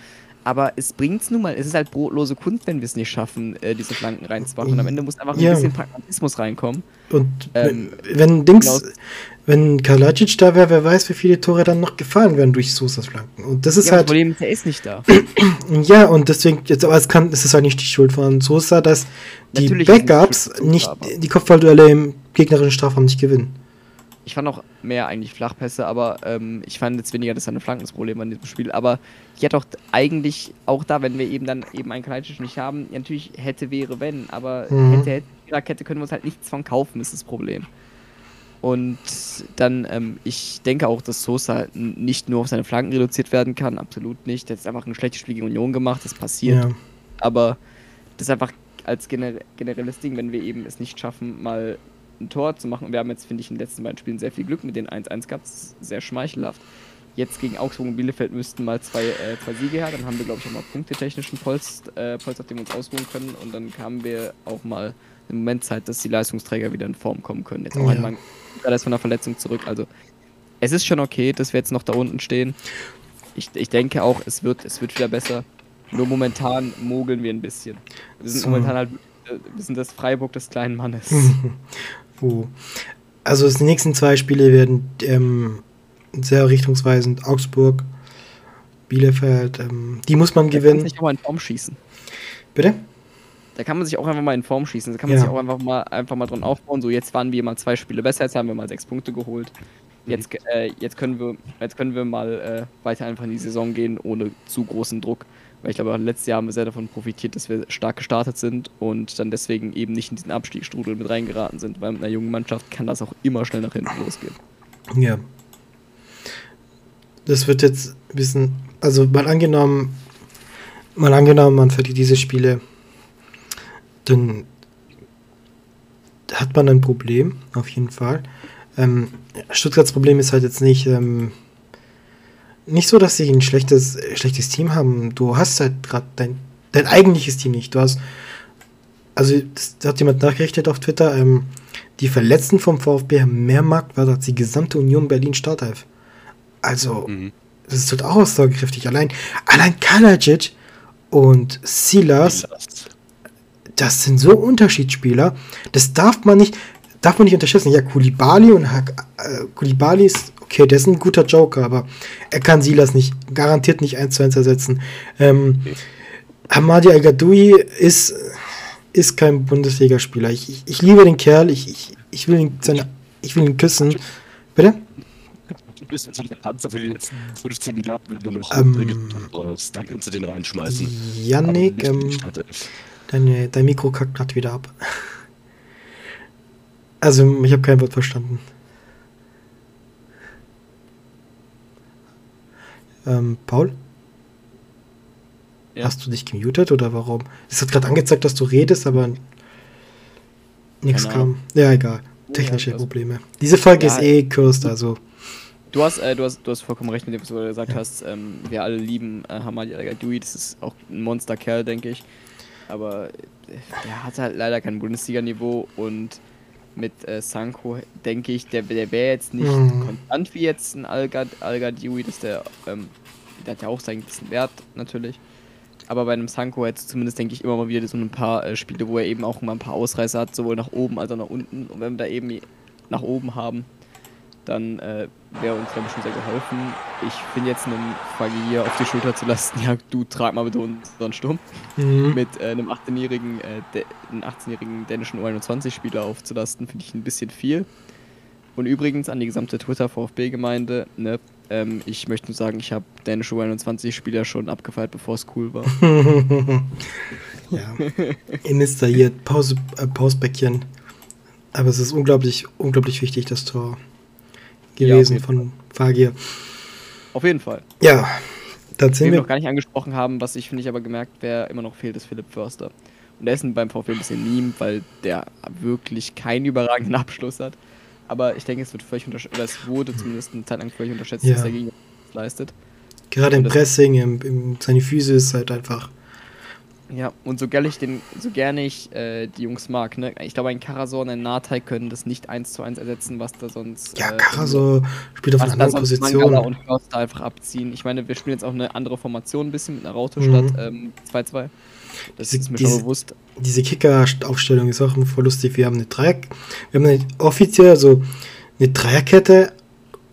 Aber es bringt's nun mal, es ist halt brotlose Kunst, wenn wir es nicht schaffen, äh, diese Flanken reinzumachen. Und am Ende muss einfach ein Ja. bisschen Pragmatismus reinkommen. Und Ähm, wenn Dings, genau. wenn Kalajic da wäre, wer weiß, wie viele Tore dann noch gefallen werden durch Sosas Flanken. Und das ist Ja, das halt. Problem ist, er ist nicht da. Ja, und deswegen, jetzt, aber es kann, es ist halt nicht die Schuld von Sosa, dass die Natürlich es Backups nicht Sosa, aber- die Kopfballduelle im gegnerischen Strafraum nicht gewinnen. Ich fand auch mehr eigentlich Flachpässe, aber ähm, ich fand jetzt weniger, dass seine Flanken das Problem war in diesem Spiel. Aber ich hätte auch eigentlich auch da, wenn wir eben dann eben einen Kalajdzic nicht haben, ja, natürlich hätte, wäre, wenn, aber Mhm. hätte, hätte, Viererkette können wir uns halt nichts von kaufen, ist das Problem. Und dann, ähm, ich denke auch, dass Sosa nicht nur auf seine Flanken reduziert werden kann, absolut nicht. Der hat einfach ein schlechtes Spiel gegen Union gemacht, das passiert. Ja. Aber das ist einfach als gener generelles Ding, wenn wir eben es nicht schaffen, mal ein Tor zu machen. Wir haben jetzt, finde ich, in den letzten beiden Spielen sehr viel Glück mit den 1-1 gehabt. Sehr schmeichelhaft. Jetzt gegen Augsburg und Bielefeld müssten mal zwei, äh, zwei Siege her. Dann haben wir, glaube ich, auch mal punktetechnischen Polst, äh, Polster, auf dem wir uns ausruhen können. Und dann haben wir auch mal im Moment Zeit, dass die Leistungsträger wieder in Form kommen können. Jetzt auch Ja. einmal erst von der Verletzung zurück. Also es ist schon okay, dass wir jetzt noch da unten stehen. Ich, ich denke auch, es wird, es wird wieder besser. Nur momentan mogeln wir ein bisschen. Wir sind So. momentan halt, äh, wir sind das Freiburg des kleinen Mannes. Oh. Also die nächsten zwei Spiele werden ähm, sehr richtungsweisend. Augsburg, Bielefeld, ähm, die muss man Da kann man gewinnen. sich auch mal in Form schießen. Bitte? Da kann man sich auch einfach mal in Form schießen. Da kann man Ja. sich auch einfach mal, einfach mal dran aufbauen. So, jetzt waren wir mal zwei Spiele besser, jetzt haben wir mal sechs Punkte geholt. Jetzt, äh, jetzt, können, wir, jetzt können wir mal äh, weiter einfach in die Saison gehen, ohne zu großen Druck. Weil ich glaube, letztes Jahr haben wir sehr davon profitiert, dass wir stark gestartet sind und dann deswegen eben nicht in diesen Abstiegsstrudel mit reingeraten sind. Weil mit einer jungen Mannschaft kann das auch immer schnell nach hinten losgehen. Ja. Das wird jetzt ein bisschen, also mal angenommen, mal angenommen, man verliert diese Spiele, dann hat man ein Problem, auf jeden Fall. Ähm, Stuttgarts Problem ist halt jetzt nicht, ähm, nicht so, dass sie ein schlechtes, äh, schlechtes Team haben. Du hast halt gerade dein, dein eigentliches Team nicht. Du hast, also das, da hat jemand nachgerichtet auf Twitter, ähm, die Verletzten vom VfB haben mehr Marktwert als die gesamte Union Berlin Startelf. Also, Mhm. das ist halt auch aussagekräftig. Allein, allein Kalajic und Silas, das sind so Unterschiedsspieler. Das darf man nicht, darf man nicht unterschätzen. Ja, Kulibali und Hak, äh, Kulibali ist, okay, der ist ein guter Joker, aber er kann Silas nicht, garantiert nicht eins zu eins ersetzen. Ähm, Hamadi Al-Gadoui ist, ist kein Bundesligaspieler. Ich, ich, ich liebe den Kerl, ich, ich, ich, will ihn seine, ich will ihn küssen. Bitte? Du bist jetzt der Panzer für die letzten 15 Minuten, wenn du noch Ähm. Dann kannst du den reinschmeißen. Yannick, die ähm, deine, dein Mikro kackt gerade wieder ab. Also, ich habe kein Wort verstanden. Ähm, Paul? Ja. Hast du dich gemutet oder warum? Es hat gerade angezeigt, dass du redest, aber nichts kam. Ja, egal. Technische Ja, das- Probleme. Diese Folge Ja. ist eh cursed, also. Du hast, äh, du hast, du hast vollkommen recht mit dem, was du gesagt hast. Ähm, wir alle lieben äh, Hamadi Al-Gadoui, das ist auch ein Monsterkerl, denke ich. Aber äh, der hat halt leider kein Bundesliga-Niveau und mit äh, Sanko denke ich, der, der wäre jetzt nicht Mhm. konstant wie jetzt ein Al-Gad- Al-Gadoui, dass der, ähm, der hat ja auch seinen gewissen Wert natürlich. Aber bei einem Sanko hätte zumindest, denke ich, immer mal wieder so ein paar äh, Spiele, wo er eben auch mal ein paar Ausreißer hat, sowohl nach oben als auch nach unten. Und wenn wir da eben nach oben haben, dann äh, wäre uns, glaube ich, schon sehr geholfen. Ich finde jetzt einem Fagir auf die Schulter zu lassen, ja, du trag mal bitte unseren Sturm, Mhm. mit äh, einem 18-jährigen äh, dä- einen 18-jährigen dänischen U21-Spieler aufzulasten, finde ich ein bisschen viel. Und übrigens an die gesamte Twitter-VfB-Gemeinde, ne, ähm, ich möchte nur sagen, ich habe dänische U21-Spieler schon abgefeiert, bevor es cool war. ja. Installiert, Pause, äh, Pausbäckchen. Aber es ist unglaublich, unglaublich wichtig, das Tor gewesen jeden von Fagir. Auf jeden Fall. Ja, dann Was sind wir wir. noch gar nicht angesprochen haben, was ich finde ich aber gemerkt, wer immer noch fehlt, ist Philipp Förster. Und der ist beim VfB ein bisschen Meme, weil der wirklich keinen überragenden Abschluss hat. Aber ich denke, es wird völlig unterschätzt, oder es wurde zumindest eine Zeit lang völlig unterschätzt, Ja. was der Gegner leistet. Gerade im Pressing, im, im, seine Füße ist halt einfach. Ja, und so gerne ich, den, so gerne ich äh, die Jungs mag, ne? Ich glaube, ein Karasor und ein Natai können das nicht eins zu eins ersetzen, was da sonst. Ja, äh, Karasor spielt auf einer da anderen Position. und Förster einfach abziehen. Ich meine, wir spielen jetzt auch eine andere Formation ein bisschen mit einer Raute Mhm. statt ähm, 2-2. Das Diese- ist mir diese- schon bewusst. Diese Kicker-Aufstellung ist auch voll lustig. Wir haben eine Dreieck, wir haben eine offiziell so eine Dreierkette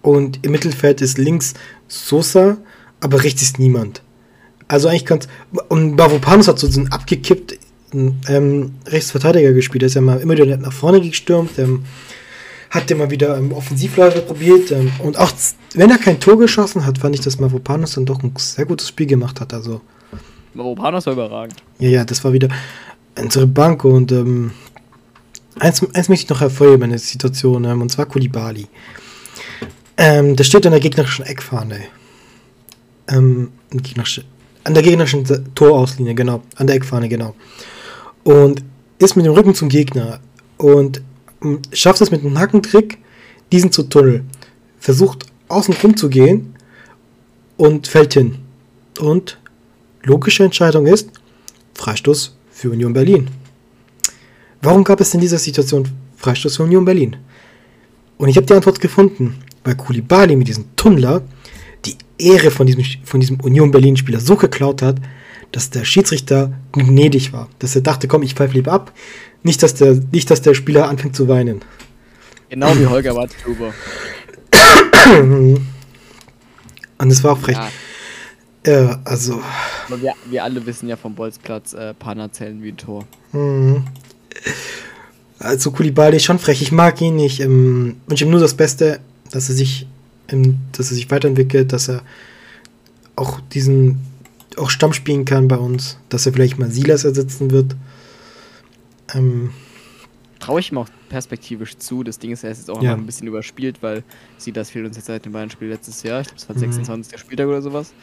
und im Mittelfeld ist links Sosa, aber rechts ist niemand. Also eigentlich ganz. Und Bavopanos hat so einen abgekippt ähm, Rechtsverteidiger gespielt. Der ist ja mal immer wieder nach vorne gestürmt. Ähm, hat der mal wieder im Offensivläufer probiert. Ähm, und auch wenn er kein Tor geschossen hat, fand ich, dass Mavropanos dann doch ein sehr gutes Spiel gemacht hat. Also, Maropanos war überragend. ja, ja, das war wieder unsere Bank. Und ähm, eins, eins möchte ich noch hervorheben, eine Situation, ähm, und zwar Kulibali. Ähm, der steht an der gegnerischen Eckfahne. Ähm, gegnerische- an der gegnerischen Torauslinie, genau. An der Eckfahne, genau. Und ist mit dem Rücken zum Gegner. Und ähm, schafft es mit einem Hackentrick, diesen zu tunneln. Versucht außen rum zu gehen und fällt hin. Und logische Entscheidung ist Freistoß für Union Berlin. warum gab es in dieser Situation Freistoß für Union Berlin? Und ich habe die Antwort gefunden, weil Kulibali mit diesem Tunnler die Ehre von diesem, von diesem Union Berlin-Spieler so geklaut hat, dass der Schiedsrichter gnädig war. Dass er dachte, komm, ich pfeife lieber ab. Nicht, dass der, nicht, dass der Spieler anfängt zu weinen. Genau wie Holger Watthuber. Und es war auch frech. Ja, Ja, also. aber wir, wir alle wissen ja vom Bolzplatz, äh, Pana zählen wie ein Tor. Mhm. Also Kulibali ist schon frech. Ich mag ihn nicht. Ähm, wünsche ihm nur das Beste, dass er sich, ähm, dass er sich weiterentwickelt, dass er auch diesen auch Stamm spielen kann bei uns, dass er vielleicht mal Silas ersetzen wird. Ähm, Traue ich ihm auch perspektivisch zu. Das Ding ist, er ist jetzt auch Ja. noch ein bisschen überspielt, weil sie das fehlt uns jetzt seit dem Bayern-Spiel letztes Jahr. Ich glaube, es war Mhm. 26. Spieltag oder sowas.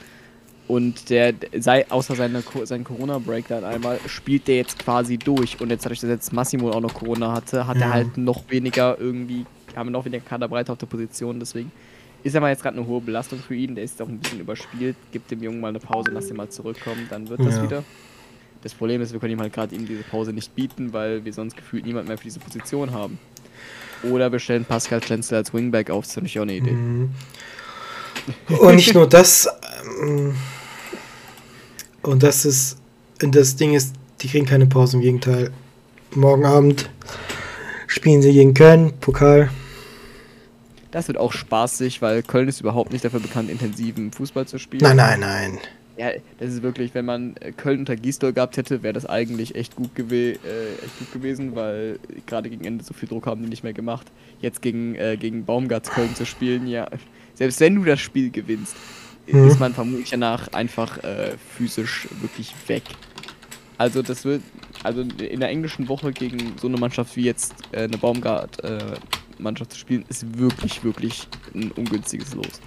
Und der, sei, außer seine, seinen Corona-Break dann einmal, spielt der jetzt quasi durch. Und jetzt dadurch, dass jetzt Massimo auch noch Corona hatte, hat er Mhm. halt noch weniger irgendwie, haben wir noch weniger Kaderbreite auf der Position. Deswegen ist er mal jetzt gerade eine hohe Belastung für ihn. Der ist auch ein bisschen überspielt. Gibt dem Jungen mal eine Pause, lass ihn mal zurückkommen, dann wird das Ja. wieder. Das Problem ist, wir können ihm halt gerade ihm diese Pause nicht bieten, weil wir sonst gefühlt niemand mehr für diese Position haben. Oder wir stellen Pascal Schlenzer als Wingback auf, das ist natürlich auch eine Idee. Mhm. Und nicht nur das. Ähm, und das ist. Und das Ding ist, die kriegen keine Pause, im Gegenteil. Morgen Abend spielen sie gegen Köln, Pokal. Das wird auch spaßig, weil Köln ist überhaupt nicht dafür bekannt, intensiven Fußball zu spielen. Nein, nein, nein. Ja, das ist wirklich, wenn man äh, Köln unter Gisdol gehabt hätte, wäre das eigentlich echt gut, äh, echt gut gewesen, weil gerade gegen Ende so viel Druck haben die nicht mehr gemacht. Jetzt gegen, äh, gegen Baumgarts Köln zu spielen, ja, selbst wenn du das Spiel gewinnst, Mhm. ist man vermutlich danach einfach äh, physisch wirklich weg. Also das wird, also in der englischen Woche gegen so eine Mannschaft wie jetzt äh, eine Baumgart-Mannschaft zu spielen, ist wirklich, wirklich ein ungünstiges Los.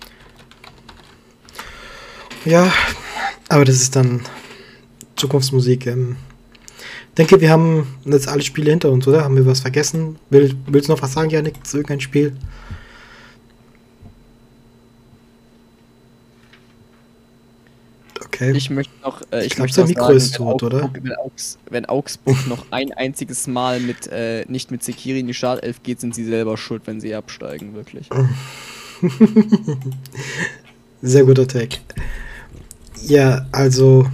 Ja, aber das ist dann Zukunftsmusik. Ähm. denke, wir haben jetzt alle Spiele hinter uns, oder? Haben wir was vergessen? Will, willst du noch was sagen, Janik, zu irgendein Spiel? Okay. Ich möchte noch, äh, ich, Ich glaub, möchte sein Mikro ist wenn tot, oder? Augsburg, Wenn, Augs, wenn Augsburg noch ein einziges Mal mit, äh, nicht mit Sekiri in die Startelf geht, sind sie selber schuld, wenn sie absteigen, wirklich. Sehr guter Take. Ja, also,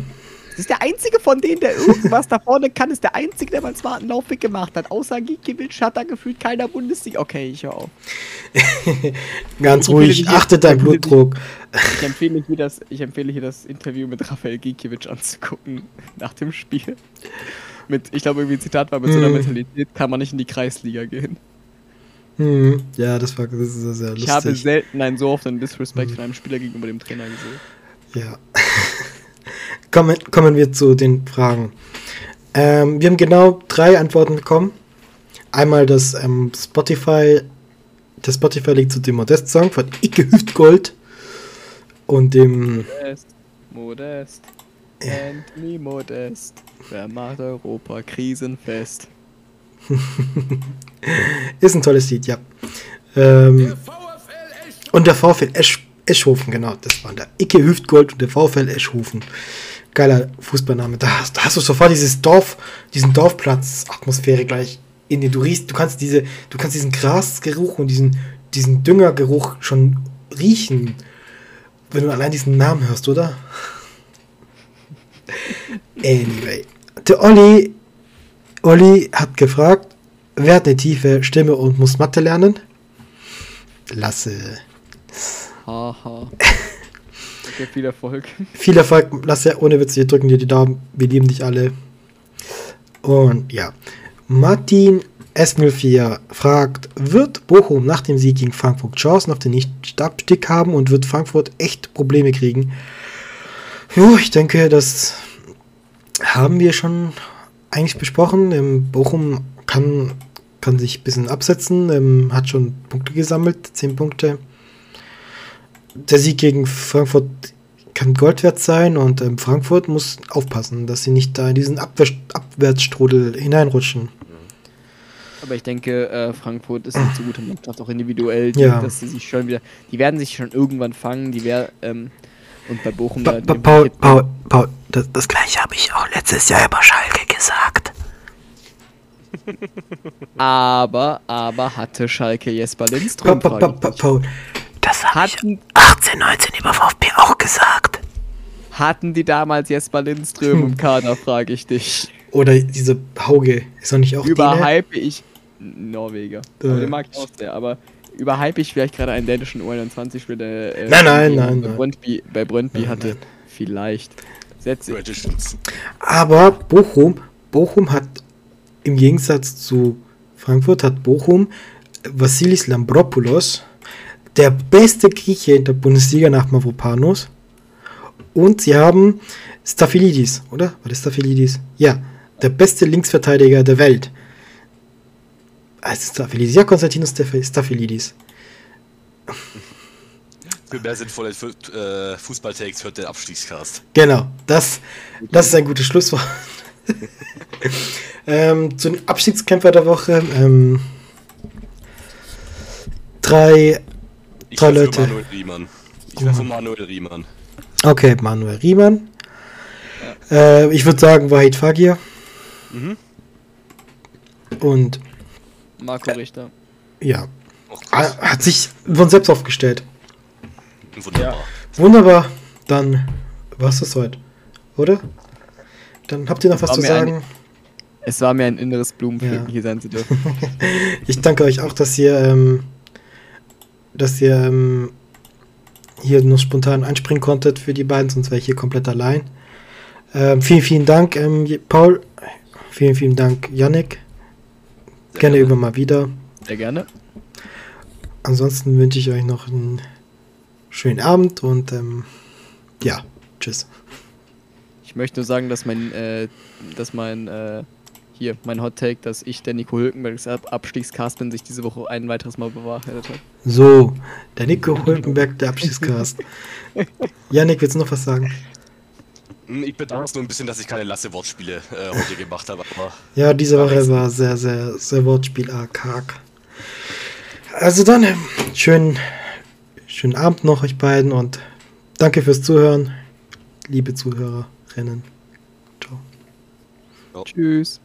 Das ist der einzige von denen, der irgendwas da vorne kann, ist der einzige, der mal einen smarten Laufweg gemacht hat. Außer Gikiewicz hat da gefühlt keiner Bundesliga. Okay, ich höre auf. ganz Ich ruhig, will- achte deinen ich will- Blutdruck. Ich empfehle, hier das, ich empfehle hier das Interview mit Rafael Gikiewicz anzugucken nach dem Spiel. Mit, ich glaube, irgendwie ein Zitat war, mit so einer Hm. Mentalität kann man nicht in die Kreisliga gehen. Hm, ja, das war das ist sehr, sehr lustig. Ich habe selten einen so offenen Disrespect von einem Spieler gegenüber dem Trainer gesehen. Ja. kommen, kommen wir zu den Fragen. Ähm, wir haben genau drei Antworten bekommen. Einmal das ähm, Spotify, der Spotify-Link zu dem Modest-Song von Icke Hüftgold und dem Modest, Modest, Anthony Modest. Wer macht Europa krisenfest? ist ein tolles Lied, ja. Ähm, und der VfL Esch, Eschhofen, genau, das waren der Icke Hüftgold und der VfL Eschhofen. Geiler Fußballname. Da hast, da hast du sofort dieses Dorf, diesen Dorfplatz-Atmosphäre gleich in dir. Du riechst, du kannst diese, du kannst diesen Grasgeruch und diesen, diesen Düngergeruch schon riechen, wenn du allein diesen Namen hörst, oder? Anyway. Der Olli, Olli hat gefragt, wer hat eine tiefe Stimme und muss Mathe lernen? Lasse. Haha. Okay, viel Erfolg. Viel Erfolg, Lasse, ohne Witz, wir drücken dir die Daumen. Wir lieben dich alle. Und ja, Martin S04 fragt, wird Bochum nach dem Sieg gegen Frankfurt Chancen auf den Nicht-Abstieg haben und wird Frankfurt echt Probleme kriegen? Jo, ich denke, das haben wir schon eigentlich besprochen. Ähm, Bochum kann, kann sich ein bisschen absetzen, ähm, hat schon Punkte gesammelt, 10 Punkte. Der Sieg gegen Frankfurt kann Gold wert sein und ähm, Frankfurt muss aufpassen, dass sie nicht da in diesen Abwehr Abwärtsstrudel hineinrutschen. Aber ich denke, äh, Frankfurt ist eine zu gute Mannschaft, auch individuell, die, Ja. dass sie sich schon wieder, die werden sich schon irgendwann fangen, die werden, ähm, und bei Bochum, Pa pa Paul, Paul, Paul, das, das gleiche habe ich auch letztes Jahr über Schalke gesagt. Aber, aber hatte Schalke Jesper Lindström? pa. Paul. Das habe ich Hatten, 18, 19 über VfB auch gesagt. hatten die damals Jesper Lindström im Kader, frage ich dich. Oder diese Hauge. Ist doch nicht auch die, ne? Überhype ich. Norweger. Äh. Aber den mag ich auch sehr, aber überhype ich vielleicht gerade einen dänischen U21-Spieler? Äh, Nein, nein, nein, Bei. Brøndby, bei Brøndby Nein, hatte. nein. Vielleicht. Setze Traditions. Aber Bochum, Bochum hat im Gegensatz zu Frankfurt hat Bochum Vassilis Lambropoulos, der beste Grieche in der Bundesliga nach Mavropanos. Und sie haben Staphylidis, oder? War das Staphylidis? Ja, der beste Linksverteidiger der Welt. Also Staphylidis, ja, Konstantinos Staph- Staphylidis. Für mehr sinnvolle äh, Fußballtakes hört der Abstiegscast. Genau, das, das ist ein gutes Schlusswort. ähm, zu den Abstiegskämpfer der Woche. Ähm, drei, Ich Drei Leute. Manuel Riemann. Ich wäre für Manuel Riemann. okay, Manuel Riemann. Äh, ich würde sagen, Wahid Fagir. Mhm. Und Marco Richter. ja, Auch krass. hat sich von selbst aufgestellt. Wunderbar. Wunderbar, dann war's das heute, oder? Dann habt ihr noch was War zu sagen? Es war mir ein inneres Blumenpflücken, Ja. hier sein zu dürfen. Ich danke euch auch, dass ihr, ähm, dass ihr ähm, hier nur spontan einspringen konntet für die beiden, sonst wäre ich hier komplett allein. Ähm, vielen, vielen Dank, ähm, Paul. Vielen, vielen Dank, Yannick. Sehr Gerne gerne. über mal wieder. Sehr gerne. Ansonsten wünsche ich euch noch einen schönen Abend und ähm, ja, tschüss. Ich möchte nur sagen, dass mein, äh, dass mein, äh, hier, mein Hot Take, dass ich der Nico Hülkenbergs Ab Abstiegscast bin, sich diese Woche ein weiteres Mal bewahrheitet hat. So, der Nico Hülkenberg, der Abschiedscast. Yannick, willst du noch was sagen? Hm, Ich bedanke es nur ein bisschen, dass ich keine Lasse-Wortspiele äh, heute gemacht habe, aber Ja, diese Woche war sehr, sehr, sehr wortspielarg. Also dann, schönen, schönen Abend noch euch beiden und danke fürs Zuhören, liebe Zuhörerinnen. Ciao. Tschüss.